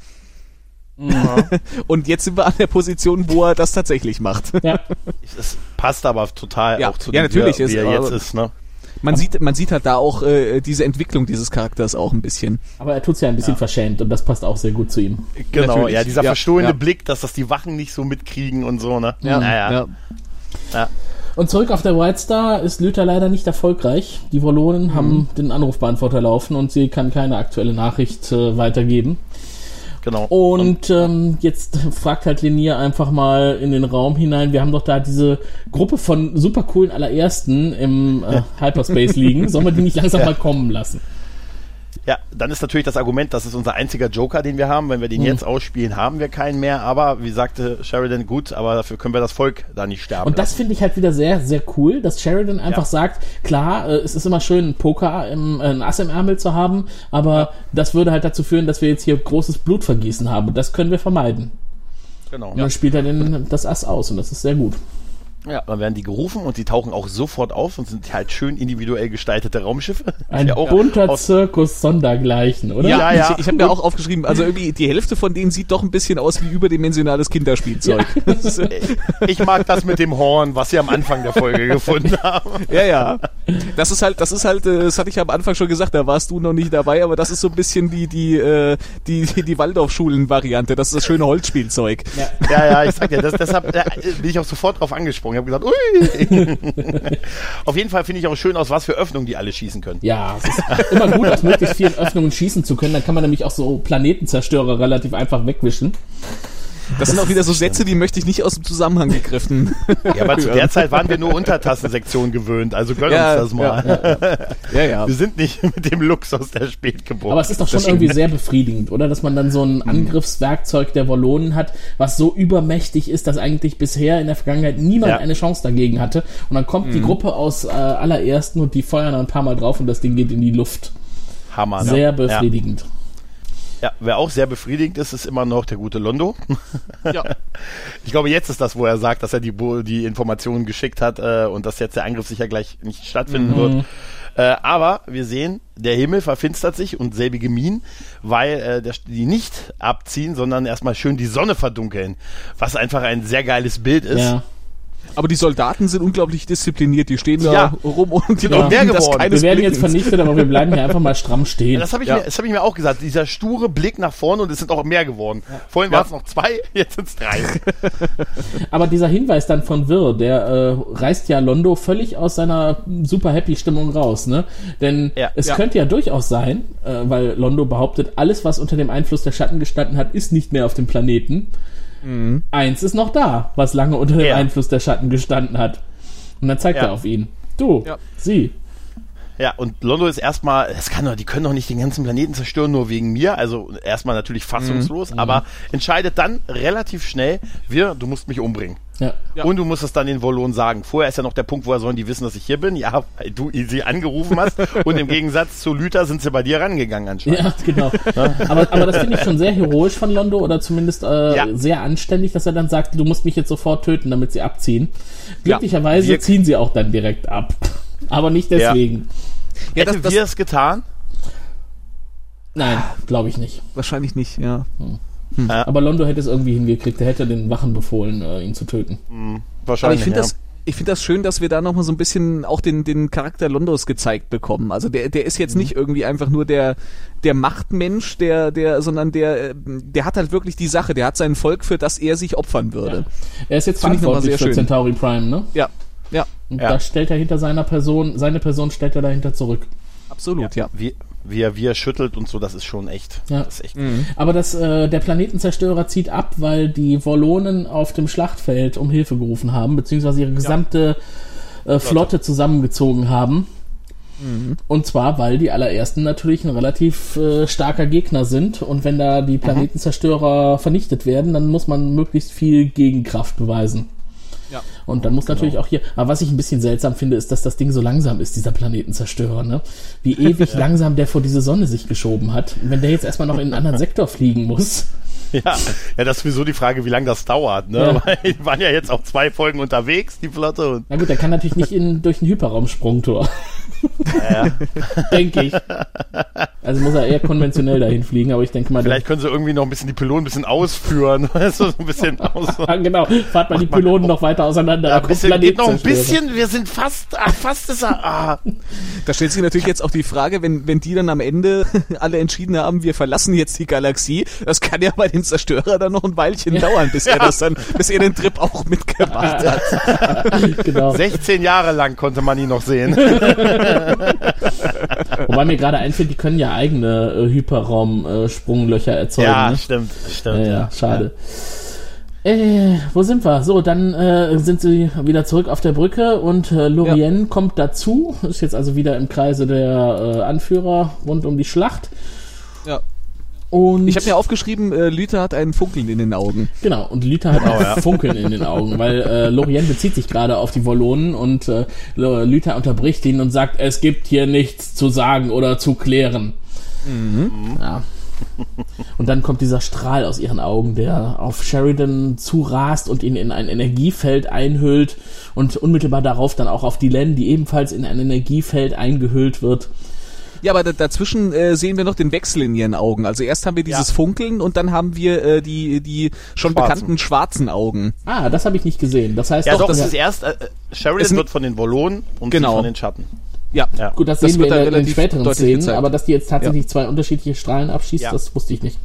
D: [LAUGHS] und jetzt sind wir an der Position, wo er das tatsächlich macht.
C: ja. [LAUGHS]
E: Es passt aber total
D: Ja.
E: auch zu
D: Ja,
E: dem,
D: natürlich
E: wie er, wie er jetzt ist, ne?
D: Man sieht, man sieht halt da auch äh, diese Entwicklung dieses Charakters auch ein bisschen.
C: Aber er tut's ja ein bisschen verschämt und das passt auch sehr gut zu ihm.
E: Genau,
D: Natürlich.
E: ja, dieser
D: Ja,
E: verstohlene
D: ja.
E: Blick, dass das die Wachen nicht so mitkriegen und so, ne?
D: Ja,
E: Naja.
D: ja.
E: ja.
C: Und zurück auf der White Star ist Luther leider nicht erfolgreich. Die Wallonen haben den Anrufbeantworter laufen und sie kann keine aktuelle Nachricht äh, weitergeben.
E: Genau.
C: Und ähm, jetzt [LAUGHS] fragt halt Lenier einfach mal in den Raum hinein. Wir haben doch da diese Gruppe von super coolen allerersten im äh, Hyperspace liegen. Sollen wir die nicht langsam mal kommen lassen?
E: Ja, dann ist natürlich das Argument, das ist unser einziger Joker, den wir haben. Wenn wir den
C: Mhm.
E: jetzt ausspielen, haben wir keinen mehr. Aber wie sagte Sheridan, gut, aber dafür können wir das Volk da nicht sterben.
C: Und das finde ich halt wieder sehr, sehr cool, dass Sheridan einfach
E: Ja.
C: sagt, klar, äh, es ist immer schön, einen Poker, im, äh, ein Ass im Ärmel zu haben, aber das würde halt dazu führen, dass wir jetzt hier großes Blutvergießen haben. Das können wir vermeiden.
E: Genau.
C: Und dann spielt er den, das Ass aus und das ist sehr gut.
E: Ja, dann werden die gerufen und die tauchen auch sofort auf und sind halt schön individuell gestaltete Raumschiffe.
C: Ein
E: Ja, auch
C: bunter Zirkus sondergleichen, oder?
E: Ja, ja.
D: Ich, ich habe mir auch aufgeschrieben, also irgendwie die Hälfte von denen sieht doch ein bisschen aus wie überdimensionales Kinderspielzeug. Ja, [LAUGHS]
E: Ich mag das mit dem Horn, was sie am Anfang der Folge gefunden haben.
D: ja, ja. Das ist halt, das ist halt, äh, das hatte ich am Anfang schon gesagt, da warst du noch nicht dabei, aber das ist so ein bisschen die die äh, die die, die Waldorfschulen-Variante. Das ist das schöne Holzspielzeug.
E: Ja, ja, ich sag dir, das, deshalb äh, bin ich auch sofort drauf angesprungen. Ich habe gesagt, ui. [LAUGHS] Auf jeden Fall finde ich auch schön, aus was für Öffnungen die alle schießen können.
C: Ja, es ist immer gut, aus möglichst vielen Öffnungen schießen zu können. Dann kann man nämlich auch so Planetenzerstörer relativ einfach wegwischen.
D: Das sind auch wieder so Sätze, die möchte ich nicht aus dem Zusammenhang gegriffen.
E: Ja, aber zu der Zeit waren wir nur Untertassensektion gewöhnt, also gönn
D: Ja,
E: uns das mal.
D: ja, ja.
E: Wir sind nicht [LAUGHS] mit dem Luxus der Spätgeburt.
C: Aber es ist doch schon irgendwie sehr befriedigend, oder? Dass man dann so ein Angriffswerkzeug der Wallonen hat, was so übermächtig ist, dass eigentlich bisher in der Vergangenheit niemand
E: Ja.
C: eine Chance dagegen hatte. Und dann kommt die Gruppe aus äh, allerersten und die feuern ein paar Mal drauf und das Ding geht in die Luft.
E: Hammer, ne?
C: Sehr befriedigend.
E: Ja. wer auch sehr befriedigend ist, ist immer noch der gute Londo.
D: ja. [LAUGHS]
E: Ich glaube, jetzt ist das, wo er sagt, dass er die, die Informationen geschickt hat äh, und dass jetzt der Angriff sicher gleich nicht stattfinden wird. Äh, aber wir sehen, der Himmel verfinstert sich und selbige Minen, weil äh, der, die nicht abziehen, sondern erstmal schön die Sonne verdunkeln. Was einfach ein sehr geiles Bild ist.
C: Ja.
D: Aber die Soldaten sind unglaublich diszipliniert. Die stehen da
E: Ja.
D: rum und die
E: auch mehr geworden.
C: Wir werden jetzt vernichtet, aber wir bleiben hier einfach mal stramm stehen.
E: Ja, das habe ich,
D: Ja.
E: mir- das hab ich mir auch gesagt. Dieser sture Blick nach vorne und es sind auch mehr geworden. Vorhin waren es noch zwei, jetzt sind es drei. [LAUGHS]
C: Aber dieser Hinweis dann von Wirr, der äh, reißt ja Londo völlig aus seiner super happy Stimmung raus, ne? Denn
E: Ja.
C: es
D: Ja.
C: könnte ja durchaus sein, äh, weil Londo behauptet, alles, was unter dem Einfluss der Schatten gestanden hat, ist nicht mehr auf dem Planeten. Eins ist noch da, was lange unter dem
E: Ja.
C: Einfluss der Schatten gestanden hat. Und dann zeigt
E: Ja.
C: er auf ihn. Du,
D: Ja.
C: sie.
E: Ja, und Londo ist erstmal, das kann doch, die können doch nicht den ganzen Planeten zerstören, nur wegen mir. Also erstmal natürlich fassungslos, aber entscheidet dann relativ schnell, wir, du musst mich umbringen.
C: Ja.
D: Ja.
E: Und du musst es dann den Wollonen sagen. Vorher ist ja noch der Punkt, woher sollen die wissen, dass ich hier bin? Ja, weil du sie angerufen hast. [LAUGHS] und im Gegensatz zu Lüther sind sie bei dir rangegangen anscheinend.
C: Ja, genau. aber, aber das finde ich schon sehr heroisch von Londo oder zumindest äh,
E: Ja.
C: sehr anständig, dass er dann sagt, du musst mich jetzt sofort töten, damit sie abziehen. Glücklicherweise
E: wir-
C: ziehen sie auch dann direkt ab. [LAUGHS] Aber nicht deswegen.
D: Ja,
E: Hätten
D: das
E: wir es getan?
C: Nein, glaube ich nicht.
D: wahrscheinlich nicht, ja.
C: Aber Londo hätte es irgendwie hingekriegt. Er hätte den Wachen befohlen, äh, ihn zu töten.
D: Aber
E: Wahrscheinlich.
D: ich finde
E: ja.
D: das, ich finde das schön, dass wir da nochmal so ein bisschen auch den, den Charakter Londos gezeigt bekommen. Also der, der ist jetzt nicht irgendwie einfach nur der, der Machtmensch, der, der, sondern der, äh, der hat halt wirklich die Sache, der hat sein Volk, für das er sich opfern würde.
C: Er ist jetzt
D: Finde ich nochmal
C: verantwortlich
D: sehr
C: für
D: schön.
C: Centauri Prime, ne?
D: Ja, ja,
C: Und
E: Ja.
C: da stellt er hinter seiner Person, seine Person stellt er dahinter zurück.
D: absolut, ja.
E: Wir, wie er, wie er schüttelt und so, das ist schon echt.
C: Ja.
E: Das ist echt.
C: Aber das, äh, der Planetenzerstörer zieht ab, weil die Wollonen auf dem Schlachtfeld um Hilfe gerufen haben, beziehungsweise ihre gesamte äh, Flotte zusammengezogen haben. Und zwar, weil die allerersten natürlich ein relativ äh, starker Gegner sind. Und wenn da die Planetenzerstörer vernichtet werden, dann muss man möglichst viel Gegenkraft beweisen.
D: Ja.
C: Und dann muss natürlich auch hier, aber was ich ein bisschen seltsam finde, ist, dass das Ding so langsam ist, dieser Planetenzerstörer, ne? Wie ewig langsam der vor diese Sonne sich geschoben hat. Und wenn der jetzt erstmal noch in einen anderen [LAUGHS] Sektor fliegen muss.
E: Ja, ja, das ist sowieso die Frage, wie lange das dauert, ne?
C: Ja. [LAUGHS]
E: Weil die waren ja jetzt auch zwei Folgen unterwegs, die Flotte. Und
C: Na gut, der kann natürlich nicht in, durch ein Hyperraumsprungtor. [LAUGHS]
E: Ja.
C: denke ich. Also muss er eher konventionell dahin fliegen, aber ich denke mal,
E: Vielleicht können sie irgendwie noch ein bisschen die Pylonen ein bisschen ausführen, [LAUGHS] weißt du, so ein bisschen [LAUGHS] aus.
C: genau, fahrt mal die Pylonen noch weiter auseinander.
E: Ja,
C: da
E: ein
C: kommt
E: bisschen, geht noch ein bisschen, wir sind fast, ah, fast ist er, ah.
D: Da stellt sich natürlich jetzt auch die Frage, wenn, wenn die dann am Ende [LAUGHS] alle entschieden haben, wir verlassen jetzt die Galaxie, das kann ja bei den Zerstörer dann noch ein Weilchen dauern, bis er das dann, bis er den Trip auch mitgemacht hat.
C: genau.
E: 16 Jahre lang konnte man ihn noch sehen.
C: Wobei mir gerade einfällt, die können ja eigene äh, Hyperraum-Sprunglöcher erzeugen.
E: ja,
C: ne?
E: stimmt, stimmt.
C: Ja, ja, schade. Äh, wo sind wir? So, dann äh, sind sie wieder zurück auf der Brücke und äh, Lorien kommt dazu, ist jetzt also wieder im Kreise der äh, Anführer rund um die Schlacht.
D: Ja.
C: Und
D: Ich habe mir aufgeschrieben, äh, Lüther hat einen Funkeln in den Augen.
C: Genau, und Lüther hat
E: Genau,
C: auch
E: ja.
C: Funkeln in den Augen, weil äh, Lorien bezieht sich gerade auf die Wollonen und äh, Lüther unterbricht ihn und sagt, es gibt hier nichts zu sagen oder zu klären. Ja. Und dann kommt dieser Strahl aus ihren Augen, der auf Sheridan zurast und ihn in ein Energiefeld einhüllt und unmittelbar darauf dann auch auf Dylan, die ebenfalls in ein Energiefeld eingehüllt wird.
D: Ja, aber da, dazwischen äh, sehen wir noch den Wechsel in ihren Augen. Also erst haben wir dieses
E: Ja.
D: Funkeln und dann haben wir äh, die, die schon
E: Schwarzen.
D: bekannten schwarzen Augen.
C: Ah, das habe ich nicht gesehen. Das heißt
E: Ja,
C: doch,
E: doch,
C: dass
E: das ist erst, äh, Sheridan
D: Ist ein-
E: wird von den Wollonen und
D: Genau.
E: sie von den Schatten.
D: Ja.
E: Ja.
C: Gut, das,
D: Das
C: sehen wir in, in den späteren Szenen,
D: gezeigt.
C: aber dass die jetzt tatsächlich zwei unterschiedliche Strahlen abschießt,
E: Ja.
C: das wusste ich nicht.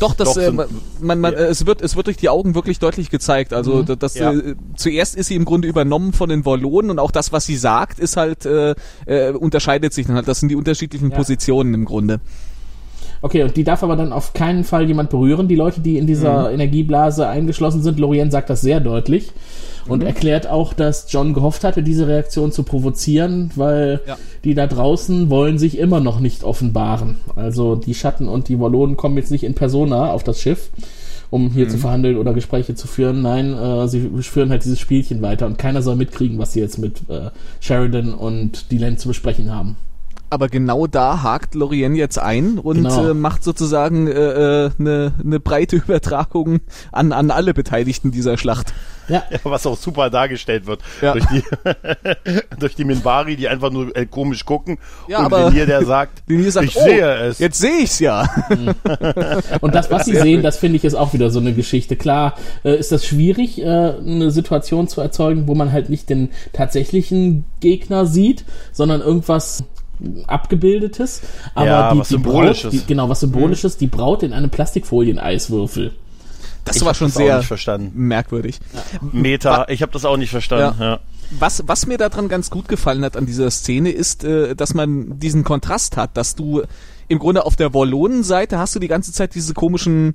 D: Doch, das
E: Doch,
D: äh, man, man,
E: Ja.
D: äh, es wird es wird durch die Augen wirklich deutlich gezeigt. Also
C: Mhm.
D: da- das
E: Ja.
D: äh, zuerst ist sie im Grunde übernommen von den Wollonen und auch das, was sie sagt, ist halt äh, äh, unterscheidet sich dann halt. Das sind die unterschiedlichen
C: Ja.
D: Positionen im Grunde.
C: Okay, und die darf aber dann auf keinen Fall jemand berühren, die Leute, die in dieser
E: Mhm.
C: Energieblase eingeschlossen sind. Lorien sagt das sehr deutlich und
E: Mhm.
C: erklärt auch, dass John gehofft hatte, diese Reaktion zu provozieren, weil
D: Ja.
C: die da draußen wollen sich immer noch nicht offenbaren. Also die Schatten und die Wallonen kommen jetzt nicht in Persona auf das Schiff, um hier
E: Mhm.
C: zu verhandeln oder Gespräche zu führen. Nein, äh, sie führen halt dieses Spielchen weiter und keiner soll mitkriegen, was sie jetzt mit äh, Sheridan und Dylan zu besprechen haben.
D: Aber genau da hakt Lorien jetzt ein und
C: Genau.
D: äh, macht sozusagen eine äh, ne, ne breite Übertragung an, an alle Beteiligten dieser Schlacht.
C: Ja,
E: Ja, was auch super dargestellt wird.
D: Ja.
E: Durch die, [LAUGHS] durch die Minbari, die einfach nur äh, komisch gucken.
D: Ja,
E: und
D: aber-
E: Renier, der sagt, [LAUGHS]
D: Renier sagt,
E: ich
D: oh,
E: sehe es.
D: Jetzt sehe ich's ja.
C: Und das, was sie [LAUGHS] sehen, das finde ich ist auch wieder so eine Geschichte. Klar, äh, ist das schwierig, äh, eine Situation zu erzeugen, wo man halt nicht den tatsächlichen Gegner sieht, sondern irgendwas abgebildetes. Aber
E: Ja,
C: die,
E: was
C: die
E: Symbolisches.
C: Braut, die, genau, was Symbolisches, die Braut in einem Plastikfolien-Eiswürfel.
D: Das
E: Ich
D: war schon sehr
E: nicht verstanden.
D: merkwürdig.
E: Meta, ich habe das auch nicht verstanden. Ja.
D: Was, was mir daran ganz gut gefallen hat an dieser Szene ist, äh, dass man diesen Kontrast hat, dass du im Grunde auf der Wollonen-Seite hast du die ganze Zeit diese komischen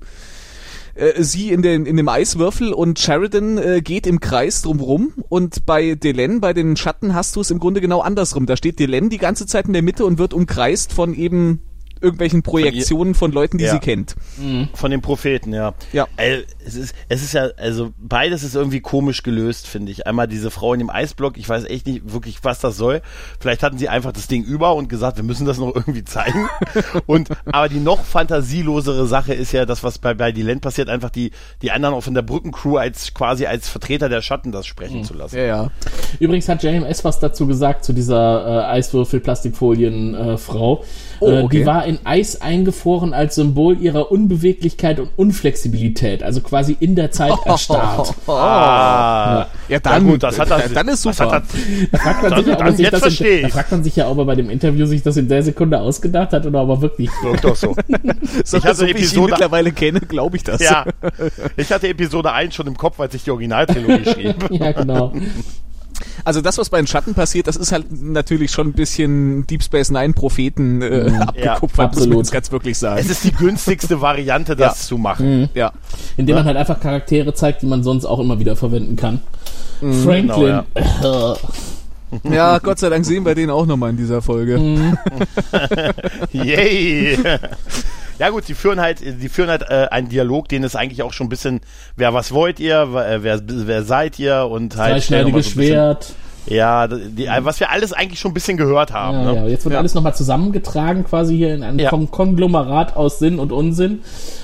D: äh, sie in, den, in dem Eiswürfel und Sheridan äh, geht im Kreis drumrum und bei Delenn, bei den Schatten hast du es im Grunde genau andersrum. Da steht Delenn die ganze Zeit in der Mitte und wird umkreist von eben irgendwelchen Projektionen von Leuten, die
E: Ja.
D: sie kennt.
E: Von den Propheten, ja.
D: Ja.
E: Äh, Es ist, es ist ja, also beides ist irgendwie komisch gelöst, finde ich. Einmal diese Frau in dem Eisblock, ich weiß echt nicht wirklich, was das soll. Vielleicht hatten sie einfach das Ding über und gesagt, wir müssen das noch irgendwie zeigen. [LAUGHS] und, aber die noch fantasielosere Sache ist ja das, was bei, bei Dylan passiert, einfach die, die anderen auch von der Brückencrew als, quasi als Vertreter der Schatten das sprechen zu lassen.
D: Ja, ja.
C: Übrigens hat JMS was dazu gesagt, zu dieser äh, Eiswürfel-Plastikfolien-Frau.
D: Oh,
C: äh,
D: okay.
C: Die war in Eis eingefroren als Symbol ihrer Unbeweglichkeit und Unflexibilität, also quasi in der Zeit [LAUGHS] erstarrt.
E: Ah,
D: Ja, dann,
E: gut, das hat er, [LAUGHS]
D: dann ist
E: das
D: super.
E: Hat
C: Da fragt man, sich, ja, ob er sich
E: jetzt
C: das in, da fragt man sich ja, ob er bei dem Interview sich das in der Sekunde ausgedacht hat oder ob er wirklich.
E: er wirkt doch so. [LAUGHS]
D: So,
E: Ich hatte
D: so wie ich ihn
E: Episode-
D: mittlerweile kenne, glaube ich das.
E: Ja, ich hatte Episode 1 schon im Kopf, als ich die Originaltrilogie schrieb.
C: ja, genau.
D: Also das, was bei den Schatten passiert, das ist halt natürlich schon ein bisschen Deep Space Nine Propheten äh,
C: Mhm.
D: abgekupfert,
C: Ja,
D: muss man jetzt ganz wirklich sagen.
E: Es ist die günstigste Variante, das zu machen.
D: ja.
C: Indem man halt einfach Charaktere zeigt, die man sonst auch immer wieder verwenden kann. Franklin.
E: Genau, [LAUGHS]
D: ja, Gott sei Dank sehen wir den auch nochmal in dieser Folge.
C: Mhm. [LAUGHS]
E: Yay! [LAUGHS] Ja gut, die führen halt, die führen halt äh, einen Dialog, den ist eigentlich auch schon ein bisschen, wer was wollt ihr, wer, wer, wer seid ihr und halt
C: Dreischneidiges
E: so bisschen-
C: Schwert.
E: Ja, die, was wir alles eigentlich schon ein bisschen gehört haben.
C: Ja,
E: ne?
C: ja. Jetzt wird
D: Ja.
C: alles nochmal zusammengetragen, quasi hier in einem
E: Ja.
C: Kon Konglomerat aus Sinn und Unsinn.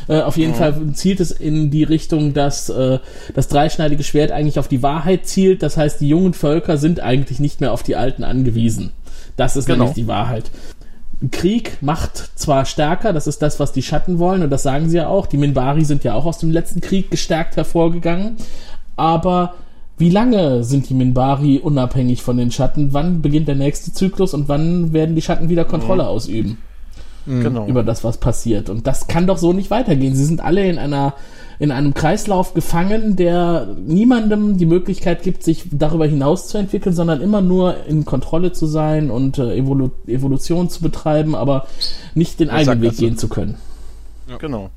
C: Äh, auf
E: Mhm.
C: jeden Fall zielt es in die Richtung, dass äh, das dreischneidige Schwert eigentlich auf die Wahrheit zielt. Das heißt, die jungen Völker sind eigentlich nicht mehr auf die alten angewiesen. Das ist
E: Genau.
C: nämlich die Wahrheit. Krieg macht zwar stärker, das ist das, was die Schatten wollen, und das sagen sie ja auch. Die Minbari sind ja auch aus dem letzten Krieg gestärkt hervorgegangen. Aber wie lange sind die Minbari unabhängig von den Schatten? Wann beginnt der nächste Zyklus und wann werden die Schatten wieder Kontrolle ausüben
E: Genau.
C: über das, was passiert? Und das kann doch so nicht weitergehen. Sie sind alle in einer in einem Kreislauf gefangen, der niemandem die Möglichkeit gibt, sich darüber hinaus zu entwickeln, sondern immer nur in Kontrolle zu sein und äh, Evolu Evolution zu betreiben, aber nicht den eigenen Weg gehen zu können.
E: genau.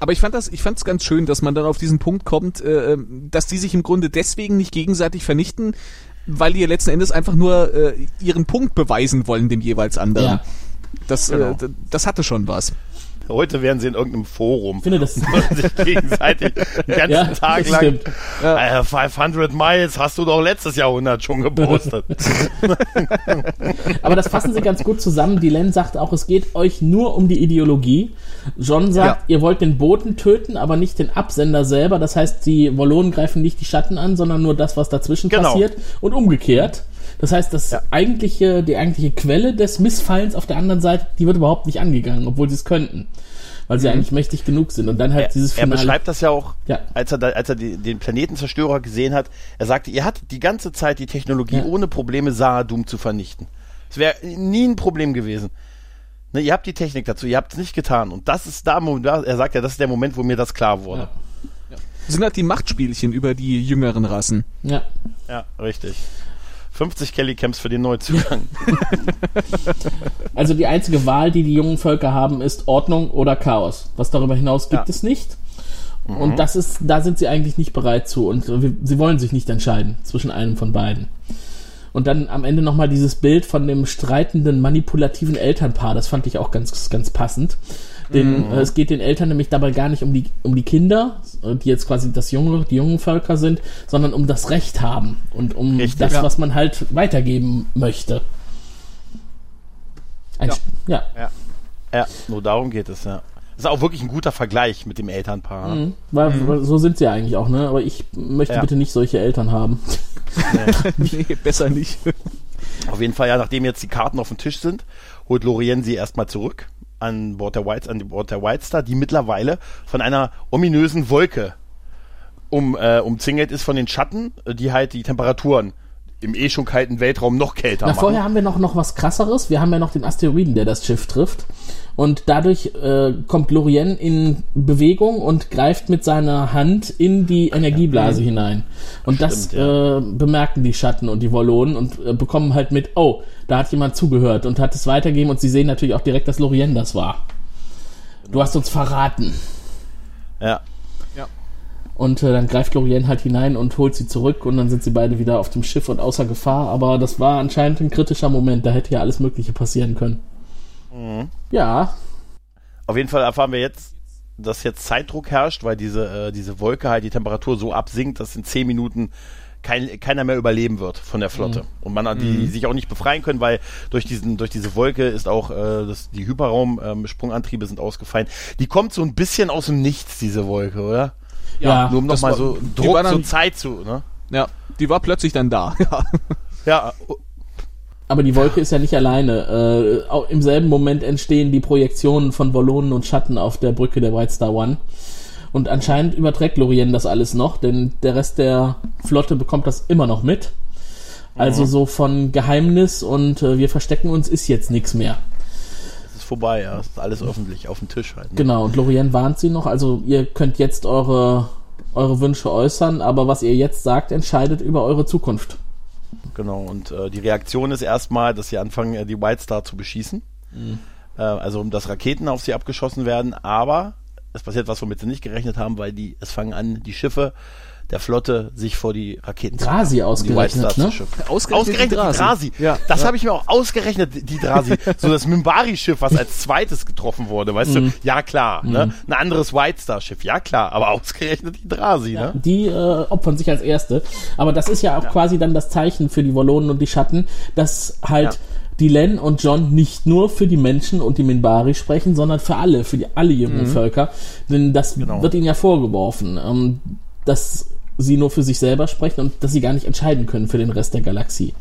D: Aber ich fand das, ich fand's ganz schön, dass man dann auf diesen Punkt kommt, äh, dass die sich im Grunde deswegen nicht gegenseitig vernichten, weil die ja letzten Endes einfach nur äh, ihren Punkt beweisen wollen dem jeweils anderen.
C: Ja.
D: Das,
E: Genau.
D: äh, d- das hatte schon was.
E: Heute wären sie in irgendeinem Forum.
C: Ich finde, das [LAUGHS]
E: sich gegenseitig den ganzen
C: ja,
E: Tag lang.
C: stimmt.
E: Äh, 500 Miles hast du doch letztes Jahrhundert schon gepostet. [LAUGHS]
C: Aber das fassen sie ganz gut zusammen. Dylan sagt auch, es geht euch nur um die Ideologie. John sagt, ihr wollt den Boten töten, aber nicht den Absender selber. Das heißt, die Wollonen greifen nicht die Schatten an, sondern nur das, was dazwischen
E: Genau.
C: passiert und umgekehrt. Das heißt, das
E: Ja.
C: eigentliche, die eigentliche Quelle des Missfallens auf der anderen Seite, die wird überhaupt nicht angegangen, obwohl sie es könnten. Weil sie eigentlich mächtig genug sind. Und dann halt dieses
E: Mhm. er
C: Finale.
E: beschreibt das ja auch,
C: Ja.
E: als er, da, als er die, den Planetenzerstörer gesehen hat. Er sagte, ihr hattet die ganze Zeit die Technologie
C: Ja.
E: ohne Probleme Sahadum zu vernichten. Es wäre nie ein Problem gewesen. Ne, ihr habt die Technik dazu, ihr habt es nicht getan. Und das ist da, er sagt ja, das ist der Moment, wo mir das klar wurde.
D: Das sind halt die Machtspielchen über die jüngeren Rassen.
C: ja.
E: Ja, richtig. 50 Kelly Camps für den Neuzugang. [LAUGHS]
C: Also die einzige Wahl, die die jungen Völker haben, ist Ordnung oder Chaos. Was darüber hinaus gibt
E: Ja.
C: es nicht.
E: Mhm.
C: Und das ist, da sind sie eigentlich nicht bereit zu. Und sie wollen sich nicht entscheiden zwischen einem von beiden. Und dann am Ende nochmal dieses Bild von dem streitenden, manipulativen Elternpaar. Das fand ich auch ganz, ganz passend. Den,
E: Mhm.
C: äh, es geht den Eltern nämlich dabei gar nicht um die, um die Kinder, äh, die jetzt quasi das junge, die jungen Völker sind, sondern um das Recht haben und um
E: Richtig.
C: das,
E: Ja.
C: was man halt weitergeben möchte. Ein
D: Ja.
C: Ja.
E: ja. ja, nur darum geht es, ja. Das ist auch wirklich ein guter Vergleich mit dem Elternpaar. ne?
C: Mhm. Weil, weil so sind sie ja eigentlich auch, ne? Aber ich möchte
E: Ja.
C: bitte nicht solche Eltern haben. [LAUGHS] [LAUGHS]
D: nee, besser nicht.
E: Auf jeden Fall, ja, nachdem jetzt die Karten auf dem Tisch sind, holt Lorien sie erstmal zurück an Bord der White, an Bord der White Star, die mittlerweile von einer ominösen Wolke um, äh, umzingelt ist von den Schatten, äh, die halt die Temperaturen im eh schon kalten Weltraum noch kälter
C: Na,
E: machen.
C: vorher haben wir noch, noch was krasseres. Wir haben ja noch den Asteroiden, der das Schiff trifft. Und dadurch äh, kommt Lorien in Bewegung und greift mit seiner Hand in die Energieblase hinein. Und das
E: Stimmt, ja.
C: äh, bemerken die Schatten und die Wollonen und äh, bekommen halt mit, oh, da hat jemand zugehört und hat es weitergegeben und sie sehen natürlich auch direkt, dass Lorien das war. Du hast uns verraten.
E: Ja.
C: Und äh, dann greift Lorien halt hinein und holt sie zurück und dann sind sie beide wieder auf dem Schiff und außer Gefahr. Aber das war anscheinend ein kritischer Moment. Da hätte ja alles Mögliche passieren können. Ja,
E: Auf jeden Fall erfahren wir jetzt, dass jetzt Zeitdruck herrscht, weil diese, äh, diese Wolke halt die Temperatur so absinkt, dass in zehn Minuten kein, keiner mehr überleben wird von der Flotte. Und man hat die sich auch nicht befreien können, weil durch diesen, durch diese Wolke ist auch äh, das, die Hyperraum-Sprungantriebe sind ausgefallen. Die kommt so ein bisschen aus dem Nichts, diese Wolke, oder?
C: Ja.
E: Nur um nochmal so
D: die
E: Druck
D: war dann-
E: zur Zeit zu, ne?
D: Ja, die war plötzlich dann da. [LAUGHS] Ja.
E: Ja,
C: Aber die Wolke ist ja nicht alleine. Äh, auch Im selben Moment entstehen die Projektionen von Wollonen und Schatten auf der Brücke der White Star One. Und anscheinend überträgt Lorien das alles noch, denn der Rest der Flotte bekommt das immer noch mit. Also so von Geheimnis und äh, wir verstecken uns ist jetzt nichts mehr.
E: Vorbei, ja. Ist alles öffentlich auf dem Tisch halt. Ne?
C: Genau, und Lorien warnt sie noch, also ihr könnt jetzt eure, eure Wünsche äußern, aber was ihr jetzt sagt, entscheidet über eure Zukunft.
E: Genau, und äh, die Reaktion ist erstmal, dass sie anfangen, äh, die White Star zu beschießen. Äh, also, um dass Raketen auf sie abgeschossen werden, aber es passiert was, womit sie nicht gerechnet haben, weil die, es fangen an, die Schiffe der Flotte sich vor die Raketen
C: Drasi
E: um White
C: ausgerechnet,
E: Star
C: ne?
E: zu.
D: Ausgerechnet
E: Ausgerechnet
D: die
E: die
D: Drasi.
E: Drasi.
D: Ja.
E: Das habe ich mir auch ausgerechnet, die Drasi. so das Mimbari-Schiff, was als zweites getroffen wurde, weißt
C: Mhm.
E: du? Ja, klar. Ne? Ein anderes White Star-Schiff, ja klar. Aber ausgerechnet die Drasi, ne?
C: Die äh, opfern sich als Erste. Aber das ist ja auch quasi dann das Zeichen für die Wallonen und die Schatten, dass halt
E: Ja.
C: die Len und John nicht nur für die Menschen und die Minbari sprechen, sondern für alle, für die alle jungen Völker. Denn das
E: Genau.
C: wird ihnen ja vorgeworfen, ähm, dass sie nur für sich selber sprechen und dass sie gar nicht entscheiden können für den Rest der Galaxie.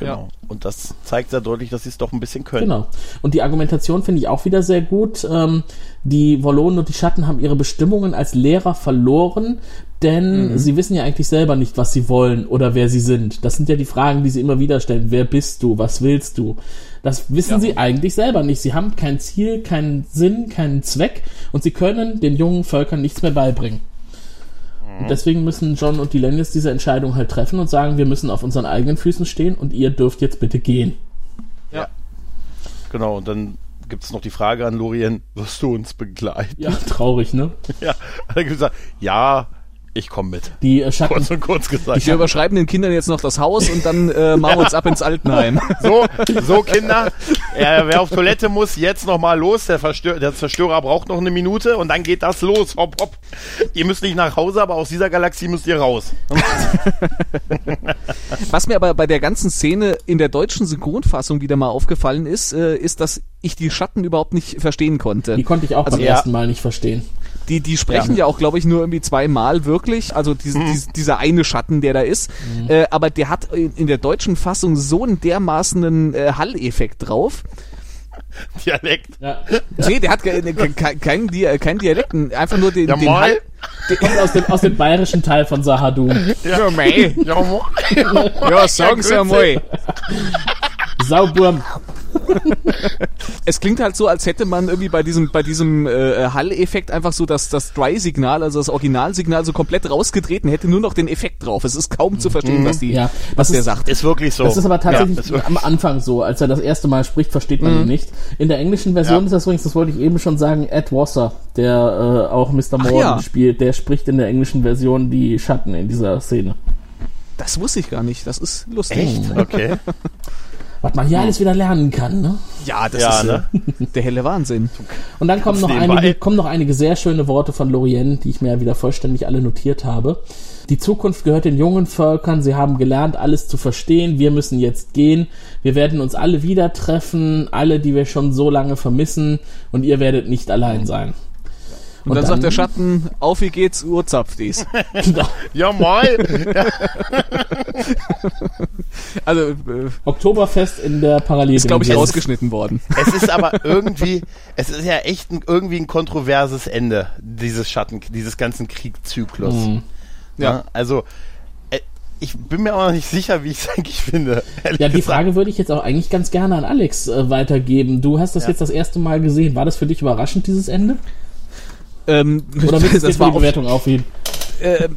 E: Genau. Und das zeigt sehr deutlich, dass sie es doch ein bisschen können.
C: Genau. Und die Argumentation finde ich auch wieder sehr gut. Ähm, die Wallonen und die Schatten haben ihre Bestimmungen als Lehrer verloren, denn sie wissen ja eigentlich selber nicht, was sie wollen oder wer sie sind. Das sind ja die Fragen, die sie immer wieder stellen. Wer bist du? Was willst du? Das wissen sie eigentlich selber nicht. Sie haben kein Ziel, keinen Sinn, keinen Zweck und sie können den jungen Völkern nichts mehr beibringen. Und deswegen müssen John und die Lennis diese Entscheidung halt treffen und sagen, wir müssen auf unseren eigenen Füßen stehen und ihr dürft jetzt bitte gehen.
E: Genau. Und dann gibt es noch die Frage an Lorien, wirst du uns begleiten?
C: Ja, traurig, ne? [LAUGHS]
E: Ja. Dann gibt gesagt, ja, ich komme mit.
C: Die äh, Schatten,
E: Kurz und kurz gesagt.
D: Wir überschreiben den Kindern jetzt noch das Haus und dann äh, machen wir uns ab ins Altenheim. [LAUGHS]
E: So, so Kinder, äh, wer auf Toilette muss, jetzt noch mal los. Der, Verstör der Zerstörer braucht noch eine Minute und dann geht das los. Hopp, hopp. Ihr müsst nicht nach Hause, aber aus dieser Galaxie müsst ihr raus. [LAUGHS]
D: Was mir aber bei der ganzen Szene in der deutschen Synchronfassung wieder mal aufgefallen ist, äh, ist, dass ich die Schatten überhaupt nicht verstehen konnte.
C: Die konnte ich auch
D: Also
C: beim
E: ja.
C: ersten Mal nicht verstehen.
D: Die, die sprechen ja, auch, glaube ich, nur irgendwie zweimal wirklich. Also dies, dies, dieser eine Schatten, der da ist. Äh, aber der hat in, in der deutschen Fassung so einen dermaßenen äh, Hall-Effekt drauf.
E: Dialekt.
C: Ja.
D: Nee, der hat ke- ke- ke- keinen Dia kein Dialekten, einfach nur den,
E: Ja,
D: den. Hall.
C: Kommt aus dem, aus dem bayerischen Teil von Sahadum.
D: Ja, mei.
E: Ja, mo-
D: Ja, sagen Sie
E: grüezi.
C: Sauburm. [LAUGHS]
D: Es klingt halt so, als hätte man irgendwie bei diesem, bei diesem äh, Hall-Effekt einfach so das, das Dry-Signal, also das Originalsignal so komplett rausgedreht und hätte nur noch den Effekt drauf. Es ist kaum zu verstehen, was, die,
C: Ja,
D: was
C: das
D: der
C: ist-
D: sagt.
E: Ist wirklich so.
C: Das ist aber tatsächlich
E: Ja, ist
C: am Anfang so. Als er das erste Mal spricht, versteht man ihn nicht. In der englischen Version
E: Ja.
C: ist das übrigens, das wollte ich eben schon sagen, Ed Wasser, der äh, auch Mr. Morgan
D: ja.
C: spielt, der spricht in der englischen Version die Schatten in dieser Szene.
D: Das wusste ich gar nicht. Das ist lustig.
E: Echt? Okay. [LAUGHS]
C: Was man hier alles wieder lernen kann, ne?
D: Ja, das
E: Ja,
D: ist
E: ne?
D: äh, [LAUGHS] der helle Wahnsinn.
C: Und dann kommen noch,
E: nebenbei.
C: einige, kommen noch einige sehr schöne Worte von Lorien, die ich mir ja wieder vollständig alle notiert habe. Die Zukunft gehört den jungen Völkern. Sie haben gelernt, alles zu verstehen. Wir müssen jetzt gehen. Wir werden uns alle wieder treffen. Alle, die wir schon so lange vermissen. Und ihr werdet nicht allein sein.
D: Und, dann, sagt der Schatten, auf wie geht's, Uhr dies. [LAUGHS]
C: Genau.
E: Ja, moin. [LAUGHS]
D: Also, äh,
C: Oktoberfest in der Parallel.
D: ist glaube ich rausgeschnitten worden.
E: Es ist aber irgendwie, es ist ja echt ein, irgendwie ein kontroverses Ende dieses Schatten, dieses ganzen Kriegzyklus.
C: Mhm.
E: Ja. Also, äh, ich bin mir auch noch nicht sicher, wie ich es eigentlich finde.
C: Ja, die
E: gesagt.
C: Frage würde ich jetzt auch eigentlich ganz gerne an Alex äh, weitergeben. Du hast das jetzt das erste Mal gesehen. War das für dich überraschend, dieses Ende?
D: Ähm,
C: Oder [LAUGHS] du
D: das war
C: die
D: auf,
C: Bewertung aufheben?
D: äh,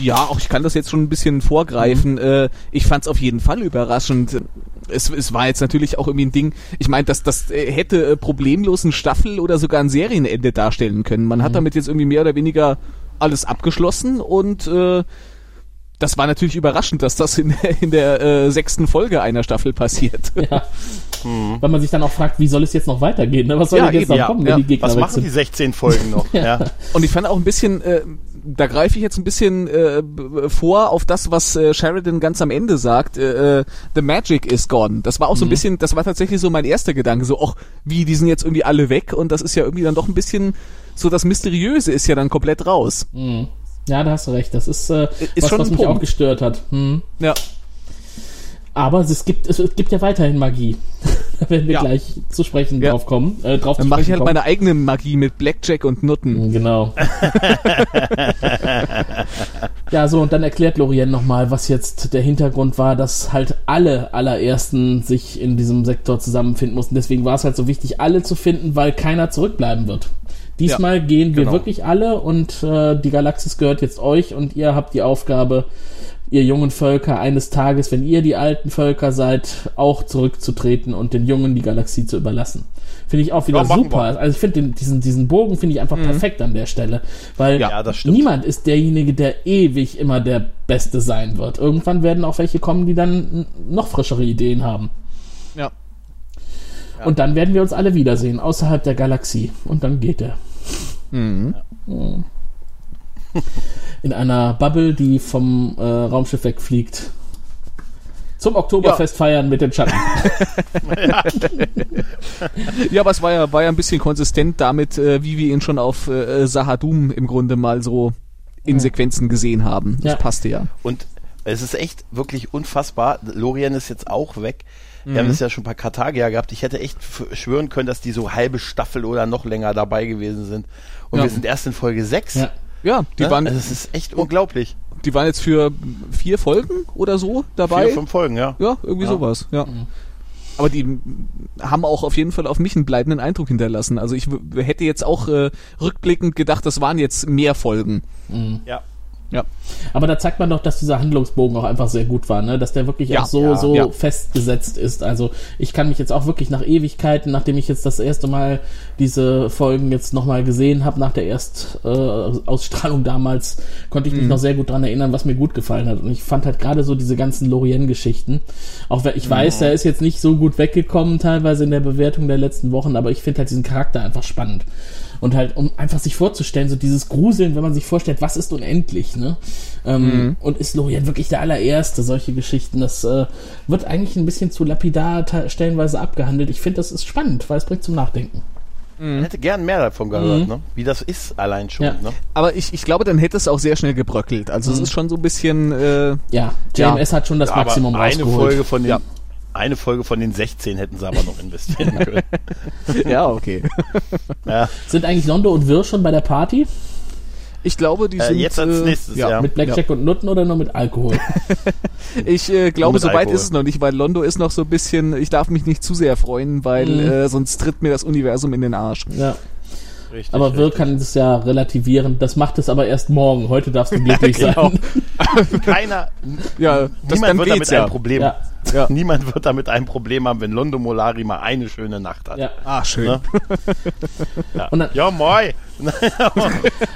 D: ja, auch ich kann das jetzt schon ein bisschen vorgreifen. Äh, ich fand es auf jeden Fall überraschend. Es, es war jetzt natürlich auch irgendwie ein Ding. Ich meine, das, das äh, hätte äh, problemlos ein Staffel oder sogar ein Serienende darstellen können. Man hat damit jetzt irgendwie mehr oder weniger alles abgeschlossen und äh, das war natürlich überraschend, dass das in, in der äh, sechsten Folge einer Staffel passiert.
C: Ja. [LAUGHS] Weil man sich dann auch fragt, wie soll es jetzt noch weitergehen? Ne? Was soll
D: Ja,
C: denn jetzt
D: eben,
C: noch
D: ja,
C: kommen, wenn
D: ja.
C: die Gegner
E: Was machen die
C: sind?
E: 16 Folgen noch? [LAUGHS] ja.
D: Und ich fand auch ein bisschen, äh, da greife ich jetzt ein bisschen äh, vor auf das, was äh, Sheridan ganz am Ende sagt. Äh, äh, The magic is gone. Das war auch so ein bisschen, das war tatsächlich so mein erster Gedanke. So, ach, wie, die sind jetzt irgendwie alle weg und das ist ja irgendwie dann doch ein bisschen, so das Mysteriöse ist ja dann komplett raus.
C: Mhm. Ja, da hast du recht. Das ist, äh,
D: Ist
C: was,
D: schon
C: was mich
D: Punkt.
C: auch gestört hat. Hm.
D: Ja.
C: Aber es gibt, es, gibt ja weiterhin Magie. [LAUGHS] da werden wir
D: Ja.
C: gleich zu sprechen
D: Ja.
C: drauf kommen. Äh, drauf
D: Dann mache ich halt
C: kommen.
D: meine eigene Magie mit Blackjack und Nutten.
C: Genau. [LAUGHS] ja, so, und dann erklärt Lorien nochmal, was jetzt der Hintergrund war, dass halt alle allerersten sich in diesem Sektor zusammenfinden mussten. Deswegen war es halt so wichtig, alle zu finden, weil keiner zurückbleiben wird. Diesmal gehen wir
E: genau.
C: wirklich alle und äh, die Galaxis gehört jetzt euch und ihr habt die Aufgabe, ihr jungen Völker eines Tages, wenn ihr die alten Völker seid, auch zurückzutreten und den Jungen die Galaxie zu überlassen. Finde ich auch wieder
E: Ja,
C: super.
E: wir.
C: Also ich finde den- diesen, diesen Bogen finde ich einfach perfekt an der Stelle, weil
E: Ja,
C: niemand ist derjenige, der ewig immer der Beste sein wird. Irgendwann werden auch welche kommen, die dann noch frischere Ideen haben.
D: Ja.
C: Und dann werden wir uns alle wiedersehen, außerhalb der Galaxie. Und dann geht er.
D: Mhm. [LAUGHS]
C: In einer Bubble, die vom äh, Raumschiff wegfliegt. Zum Oktoberfest feiern mit den Schatten. [LAUGHS]
D: Ja, aber es war ja, war ja ein bisschen konsistent damit, äh, wie wir ihn schon auf äh, Sahadum im Grunde mal so in Sequenzen gesehen haben. Das
C: Ja.
D: passte ja.
E: Und es ist echt wirklich unfassbar. Lorien ist jetzt auch weg. Wir haben das ja schon bei Kartagia gehabt. Ich hätte echt schwören können, dass die so halbe Staffel oder noch länger dabei gewesen sind. Und
D: Ja.
E: wir sind erst in Folge 6.
C: ja.
D: Ja, die
E: ne?
D: waren,
E: also es ist echt unglaublich.
D: die waren jetzt für vier Folgen oder so dabei.
E: Vier, fünf Folgen, ja.
D: Ja, irgendwie
E: Ja.
D: sowas, ja. Aber die haben auch auf jeden Fall auf mich einen bleibenden Eindruck hinterlassen. Also ich hätte jetzt auch äh, rückblickend gedacht, das waren jetzt mehr Folgen.
E: Ja.
D: Ja.
C: Aber da zeigt man doch, dass dieser Handlungsbogen auch einfach sehr gut war, ne? Dass der wirklich
D: Ja,
C: auch so,
E: ja,
C: so
D: ja.
C: festgesetzt ist. Also ich kann mich jetzt auch wirklich nach Ewigkeiten, nachdem ich jetzt das erste Mal diese Folgen jetzt nochmal gesehen habe, nach der Erstausstrahlung äh, damals, konnte ich mich noch sehr gut dran erinnern, was mir gut gefallen hat. Und ich fand halt gerade so diese ganzen Lorien-Geschichten, auch wenn ich weiß, er ist jetzt nicht so gut weggekommen, teilweise in der Bewertung der letzten Wochen, aber ich finde halt diesen Charakter einfach spannend. Und halt, um einfach sich vorzustellen, so dieses Gruseln, wenn man sich vorstellt, was ist unendlich, ne? Ähm, Und ist Lorien wirklich der allererste? Solche Geschichten, das äh, wird eigentlich ein bisschen zu lapidar te- stellenweise abgehandelt. Ich finde, das ist spannend, weil es bringt zum Nachdenken.
E: Man hätte gern mehr davon gehört, ne? Wie das ist allein schon,
C: Ja.
E: ne?
D: Aber ich, ich glaube, dann hätte es auch sehr schnell gebröckelt. Also es ist schon so ein bisschen, äh,
C: Ja, JMS hat schon das
E: Aber
C: Maximum
E: eine
C: rausgeholt.
E: Folge von den
D: Ja.
E: Eine Folge von den 16 hätten sie aber noch investieren [LAUGHS] können.
D: ja, okay. [LAUGHS]
E: ja.
C: Sind eigentlich Londo und Wirr schon bei der Party?
D: Ich glaube, die
E: Äh,
D: sind
E: jetzt als
D: äh,
E: nächstes, ja.
C: Mit Blackjack und Nutten oder nur mit Alkohol? [LAUGHS]
D: Ich äh, glaube,
E: Mit
D: so weit
E: Alkohol.
D: ist es noch nicht, weil Londo ist noch so ein bisschen, ich darf mich nicht zu sehr freuen, weil
C: Mhm.
D: äh, sonst tritt mir das Universum in den Arsch.
C: ja.
E: Richtig,
C: Aber Wirr kann das ja relativieren. Das macht es aber erst morgen. Heute darfst du glücklich
E: Genau.
C: sein.
E: keiner,
D: Ja, das
E: niemand
D: dann
E: wird damit
D: ja.
E: ein Problem.
C: Ja.
D: Ja. [LAUGHS]
E: Niemand wird damit ein Problem haben, wenn Londo Molari mal eine schöne Nacht hat.
C: Ja.
D: Ah, schön.
E: Ne? [LAUGHS] Ja,
C: Und dann-
E: ja moi. [LAUGHS]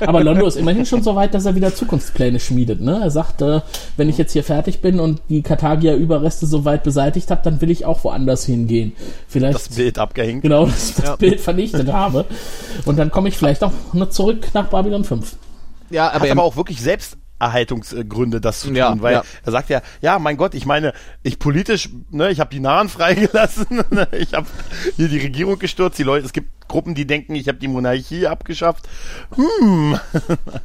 C: Aber Londo ist immerhin schon so weit, dass er wieder Zukunftspläne schmiedet. Ne? Er sagt, äh, wenn ich jetzt hier fertig bin und die Kartagier-Überreste so weit beseitigt habe, dann will ich auch woanders hingehen. Vielleicht
E: Das Bild abgehängt.
C: genau das, das Bild vernichtet habe. Und dann komme ich vielleicht auch noch zurück nach Babylon 5.
D: Ja,
E: Hat
D: aber,
E: aber
D: er-
E: auch wirklich Selbsterhaltungsgründe, das zu tun,
D: Ja,
E: weil
D: ja.
E: er sagt ja, ja, mein Gott, ich meine, ich politisch, ne, ich habe die Nahen [LAUGHS] freigelassen, ne, ich habe hier die Regierung gestürzt, die Leute, es gibt Gruppen, die denken, ich habe die Monarchie abgeschafft.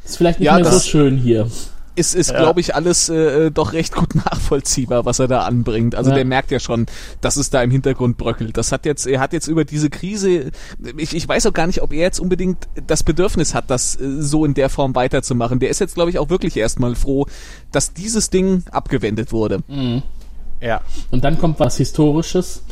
C: Ist vielleicht nicht
D: Ja,
C: mehr so
D: das-
C: schön hier.
D: Ist, ist
E: Ja.
D: glaube ich, alles äh, doch recht gut [LAUGHS] nachvollziehbar, was er da anbringt. Also
C: Ja.
D: der merkt ja schon, dass es da im Hintergrund bröckelt. Das hat jetzt, er hat jetzt über diese Krise, ich, ich weiß auch gar nicht, ob er jetzt unbedingt das Bedürfnis hat, das äh, so in der Form weiterzumachen. Der ist jetzt, glaube ich, auch wirklich erstmal froh, dass dieses Ding abgewendet wurde.
E: Ja.
C: Und dann kommt was Historisches.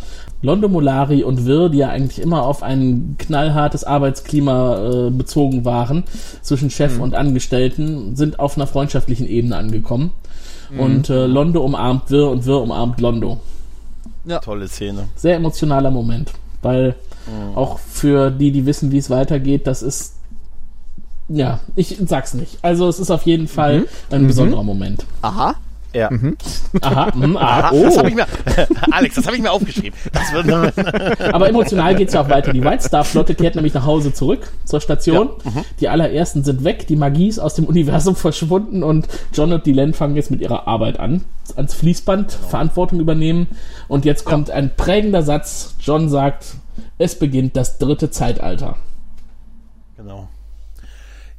C: Londo Molari und Wirr, die ja eigentlich immer auf ein knallhartes Arbeitsklima äh, bezogen waren, zwischen Chef
E: Mhm.
C: und Angestellten, sind auf einer freundschaftlichen Ebene angekommen.
E: Mhm.
C: Und äh, Londo umarmt Wirr und Wirr umarmt Londo.
E: Tolle Szene.
C: Sehr emotionaler Moment. Weil
E: Mhm.
C: auch für die, die wissen, wie es weitergeht, das ist. Ja, ich sag's nicht. Also es ist auf jeden Fall ein besonderer Moment.
D: Aha.
E: Ja.
C: Aha, [LAUGHS] mm, aha,
E: Aha,
C: oh.
E: Das habe ich mir, [LAUGHS] Alex, das habe ich mir aufgeschrieben. Das wird, [LAUGHS]
C: Aber emotional geht's ja auch weiter. Die White Star Flotte kehrt nämlich nach Hause zurück zur Station. Die allerersten sind weg, die Magie ist aus dem Universum verschwunden und John und Dylan fangen jetzt mit ihrer Arbeit an. Ans Fließband Verantwortung übernehmen. Und jetzt kommt ein prägender Satz. John sagt, es beginnt das dritte Zeitalter.
E: Genau.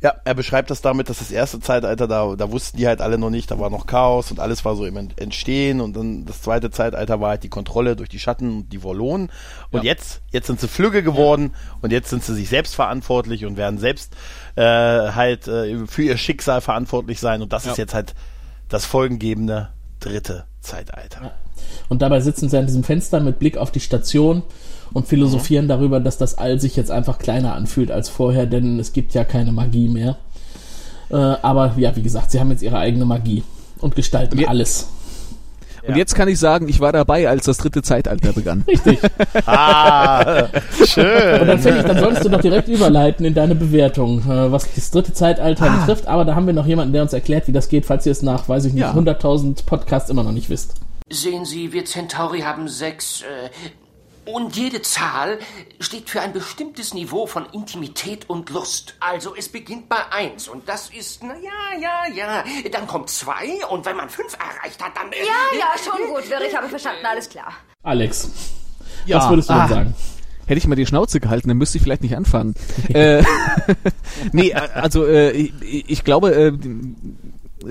E: Ja, er beschreibt das damit, dass das erste Zeitalter, da, da wussten die halt alle noch nicht, da war noch Chaos und alles war so im Ent- Entstehen und dann das zweite Zeitalter war halt die Kontrolle durch die Schatten und die Volonen. Und jetzt, jetzt sind sie flügge geworden und jetzt sind sie sich selbst verantwortlich und werden selbst äh, halt äh, für ihr Schicksal verantwortlich sein. Und das
D: Ja.
E: ist jetzt halt das folgengebende dritte Zeitalter.
C: Und dabei sitzen sie an diesem Fenster mit Blick auf die Station und philosophieren darüber, dass das All sich jetzt einfach kleiner anfühlt als vorher, denn es gibt ja keine Magie mehr. Äh, aber ja, wie gesagt, sie haben jetzt ihre eigene Magie. Und gestalten
D: Wir-
C: alles.
D: Und jetzt kann ich sagen, ich war dabei, als das dritte Zeitalter begann. [LAUGHS]
C: Richtig.
E: Ah, [LAUGHS]
C: Und
E: schön.
C: dann finde ich, dann solltest du doch direkt überleiten in deine Bewertung, äh, was das dritte Zeitalter betrifft. Aber da haben wir noch jemanden, der uns erklärt, wie das geht, falls ihr es nach, weiß ich nicht,
D: Ja.
C: 100.000 Podcasts immer noch nicht wisst.
F: Sehen Sie, wir Centauri haben sechs. Äh, und jede Zahl steht für ein bestimmtes Niveau von Intimität und Lust. Also es beginnt bei eins und das ist, na ja, ja, ja. Dann kommt zwei und wenn man fünf erreicht hat, dann. Äh,
G: Ja, ja, schon gut, Wirr, ich habe verstanden, alles klar.
C: Alex,
D: Ja.
C: was würdest du denn
D: Ah.
C: sagen?
D: Hätte ich mal die Schnauze gehalten, dann müsste ich vielleicht nicht anfangen. [LAUGHS] äh, [LAUGHS] nee, also äh, ich, ich glaube, äh,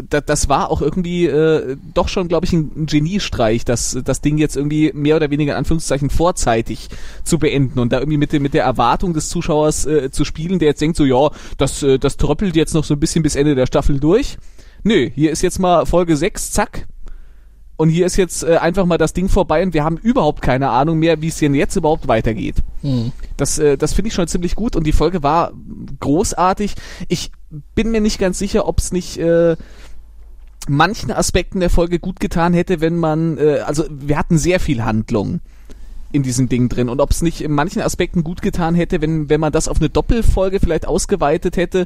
D: da, das war auch irgendwie äh, doch schon, glaube ich, ein, ein Geniestreich, das, das Ding jetzt irgendwie mehr oder weniger in Anführungszeichen vorzeitig zu beenden und da irgendwie mit, der- mit der Erwartung des Zuschauers äh, zu spielen, der jetzt denkt so, ja, das, äh, das tröppelt jetzt noch so ein bisschen bis Ende der Staffel durch. Nö, hier ist jetzt mal Folge 6, zack, und hier ist jetzt äh, einfach mal das Ding vorbei und wir haben überhaupt keine Ahnung mehr, wie es denn jetzt überhaupt weitergeht. Das, äh, das finde ich schon ziemlich gut und die Folge war großartig. Ich bin mir nicht ganz sicher, ob es nicht äh, manchen Aspekten der Folge gut getan hätte, wenn man, äh, also wir hatten sehr viel Handlung in diesem Ding drin und ob es nicht in manchen Aspekten gut getan hätte, wenn, wenn man das auf eine Doppelfolge vielleicht ausgeweitet hätte.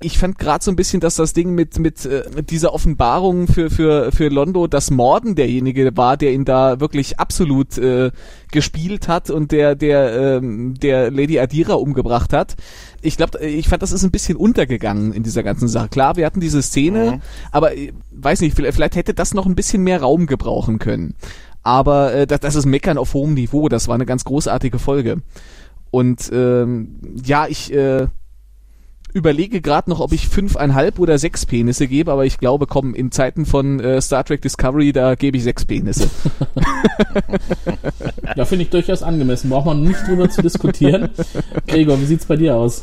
D: Ich fand gerade so ein bisschen, dass das Ding mit, mit, äh, dieser Offenbarung für, für, für Londo, dass Morden derjenige war, der ihn da wirklich absolut äh, gespielt hat und der, der, ähm, der Lady Adira umgebracht hat. Ich glaube, ich fand, das ist ein bisschen untergegangen in dieser ganzen Sache. Klar, wir hatten diese Szene, aber äh, weiß nicht, vielleicht, vielleicht hätte das noch ein bisschen mehr Raum gebrauchen können. Aber äh, das, das ist Meckern auf hohem Niveau. Das war eine ganz großartige Folge. Und ähm, ja, ich äh, überlege gerade noch, ob ich fünfeinhalb oder sechs Penisse gebe, aber ich glaube, komm, in Zeiten von äh, Star Trek Discovery, da gebe ich sechs Penisse. [LAUGHS]
C: Ja, finde ich durchaus angemessen. Braucht man nicht drüber zu diskutieren. [LAUGHS] Gregor, wie sieht's bei dir aus?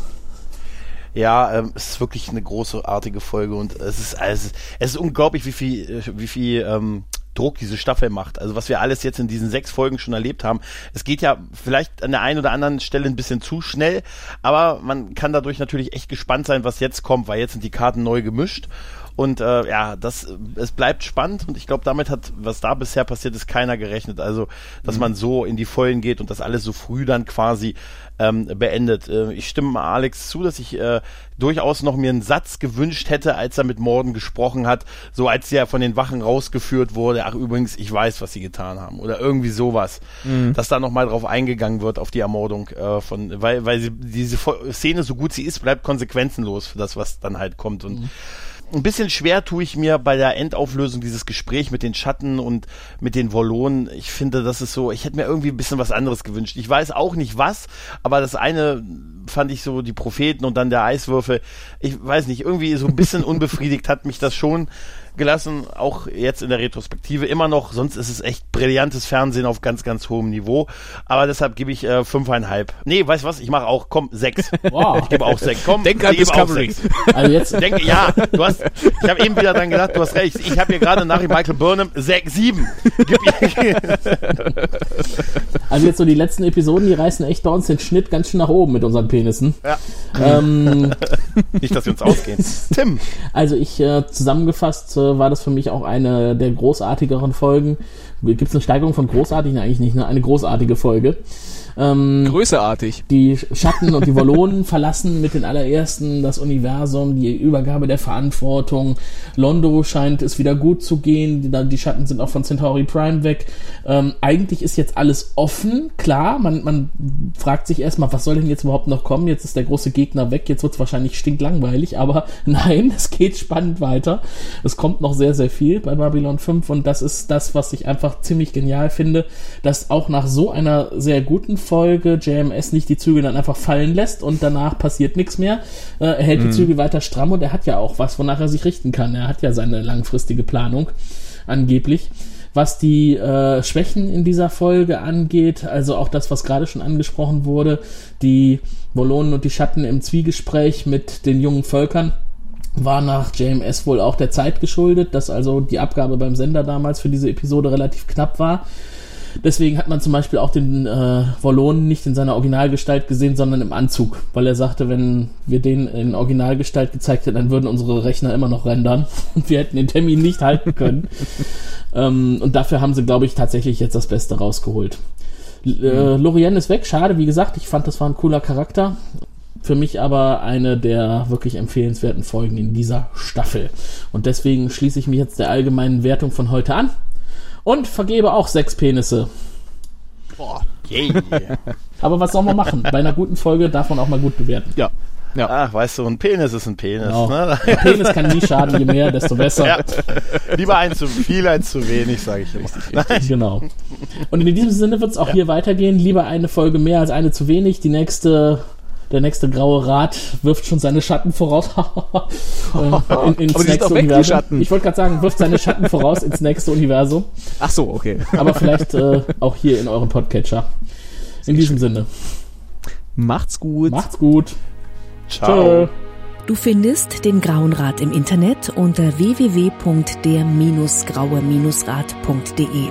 E: Ja, ähm, es ist wirklich eine großartige Folge und es ist, ist, es ist unglaublich, wie viel, äh, wie viel ähm, Druck diese Staffel macht. Also was wir alles jetzt in diesen sechs Folgen schon erlebt haben. Es geht ja vielleicht an der einen oder anderen Stelle ein bisschen zu schnell, aber man kann dadurch natürlich echt gespannt sein, was jetzt kommt, weil jetzt sind die Karten neu gemischt. Und äh, ja, das es bleibt spannend und ich glaube, damit hat, was da bisher passiert ist, keiner gerechnet. Also, dass man so in die Vollen geht und das alles so früh dann quasi ähm, beendet. Äh, ich stimme mal Alex zu, dass ich äh, durchaus noch mir einen Satz gewünscht hätte, als er mit Morden gesprochen hat, so als er von den Wachen rausgeführt wurde. Ach übrigens, ich weiß, was sie getan haben oder irgendwie sowas, dass da noch mal drauf eingegangen wird auf die Ermordung äh, von, weil weil sie, diese Szene so gut sie ist, bleibt konsequenzenlos für das, was dann halt kommt und ein bisschen schwer tue ich mir bei der Endauflösung dieses Gespräch mit den Schatten und mit den Wollonen. Ich finde, das ist so, ich hätte mir irgendwie ein bisschen was anderes gewünscht. Ich weiß auch nicht was, aber das eine fand ich so die Propheten und dann der Eiswürfel. Ich weiß nicht, irgendwie so ein bisschen [LAUGHS] unbefriedigt hat mich das schon gelassen, auch jetzt in der Retrospektive immer noch, sonst ist es echt brillantes Fernsehen auf ganz, ganz hohem Niveau. Aber deshalb gebe ich äh, fünfeinhalb. Nee, weißt du was, ich mache auch, komm, sechs. [LAUGHS]
C: Wow.
E: Ich gebe auch sechs. Komm,
D: Denk an Discovery.
C: Also jetzt,
E: Denke, ja, du hast, ich habe eben wieder dran gedacht, du hast recht. Ich habe hier gerade nach Michael Burnham sechs, sieben. Gib [LAUGHS]
C: also jetzt so die letzten Episoden, die reißen echt bei uns den Schnitt ganz schön nach oben mit unseren Penissen.
E: ja,
C: Ähm, [LAUGHS]
E: nicht, dass wir uns ausgehen. Tim,
C: Also ich äh, zusammengefasst äh, war das für mich auch eine der großartigeren Folgen. Gibt es eine Steigerung von großartig? Nein, eigentlich nicht. Ne? Eine großartige Folge. Ähm,
D: Größeartig.
C: die Schatten und die Wollonen [LAUGHS] verlassen mit den allerersten das Universum, die Übergabe der Verantwortung. Londo scheint es wieder gut zu gehen. Die, die Schatten sind auch von Centauri Prime weg. Ähm, eigentlich ist jetzt alles offen, klar. Man, man fragt sich erstmal, was soll denn jetzt überhaupt noch kommen? Jetzt ist der große Gegner weg. Jetzt wird es wahrscheinlich stinklangweilig, aber [LAUGHS] nein, es geht spannend weiter. Es kommt noch sehr, sehr viel bei Babylon 5 und das ist das, was ich einfach ziemlich genial finde, dass auch nach so einer sehr guten Folge JMS nicht die Zügel dann einfach fallen lässt und danach passiert nichts mehr. Äh, er hält die Zügel weiter stramm und er hat ja auch was, wonach er sich richten kann. Er hat ja seine langfristige Planung, angeblich. Was die äh, Schwächen in dieser Folge angeht, also auch das, was gerade schon angesprochen wurde, die Wollonen und die Schatten im Zwiegespräch mit den jungen Völkern, war nach JMS wohl auch der Zeit geschuldet, dass also die Abgabe beim Sender damals für diese Episode relativ knapp war. Deswegen hat man zum Beispiel auch den äh, Volon nicht in seiner Originalgestalt gesehen, sondern im Anzug, weil er sagte, wenn wir den in Originalgestalt gezeigt hätten, dann würden unsere Rechner immer noch rendern [LAUGHS] und wir hätten den Termin nicht halten können. [LAUGHS] ähm, und dafür haben sie, glaube ich, tatsächlich jetzt das Beste rausgeholt. L äh, Lorien ist weg, schade, wie gesagt, ich fand, das war ein cooler Charakter. Für mich aber eine der wirklich empfehlenswerten Folgen in dieser Staffel. Und deswegen schließe ich mich jetzt der allgemeinen Wertung von heute an und vergebe auch sechs Penisse.
D: Boah.
E: Yay. [LAUGHS]
C: Aber was soll man machen? Bei einer guten Folge darf man auch mal gut bewerten.
D: Ja. Ja.
E: Ach, weißt du, ein Penis ist ein Penis.
C: Genau.
E: Ne?
C: Der Penis kann nie schaden, je mehr, desto besser.
E: Ja. Lieber ein zu viel, ein zu wenig, sage ich immer.
C: Genau. Und in diesem Sinne wird es auch hier weitergehen. Lieber eine Folge mehr als eine zu wenig. Die nächste, der nächste graue Rat wirft schon seine Schatten voraus. [LAUGHS] In, ins
D: Aber die sind
C: nächste
D: doch weg, die
C: Universum.
D: Schatten.
C: Ich wollte gerade sagen, wirft seine Schatten voraus ins nächste Universum.
D: Ach so, okay.
C: Aber vielleicht äh, auch hier in eurem Podcatcher. In diesem Sinne.
D: Macht's gut.
C: Macht's gut.
E: Ciao.
C: Tschö.
H: Du findest den Grauen Rat im Internet unter www.der-graue-rat.de,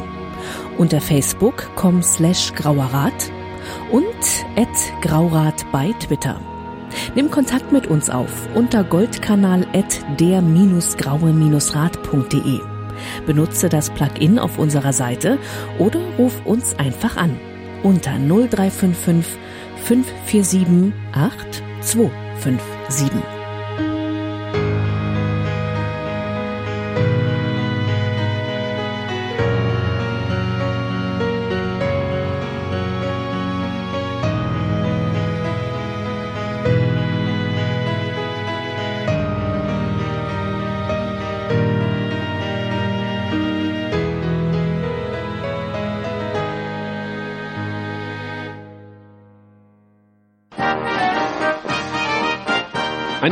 H: unter facebook.com slash grauerrat und at graurat bei Twitter. Nimm Kontakt mit uns auf unter goldkanal at der-graue-rat.de. Benutze das Plugin auf unserer Seite oder ruf uns einfach an unter 0355 547 8257.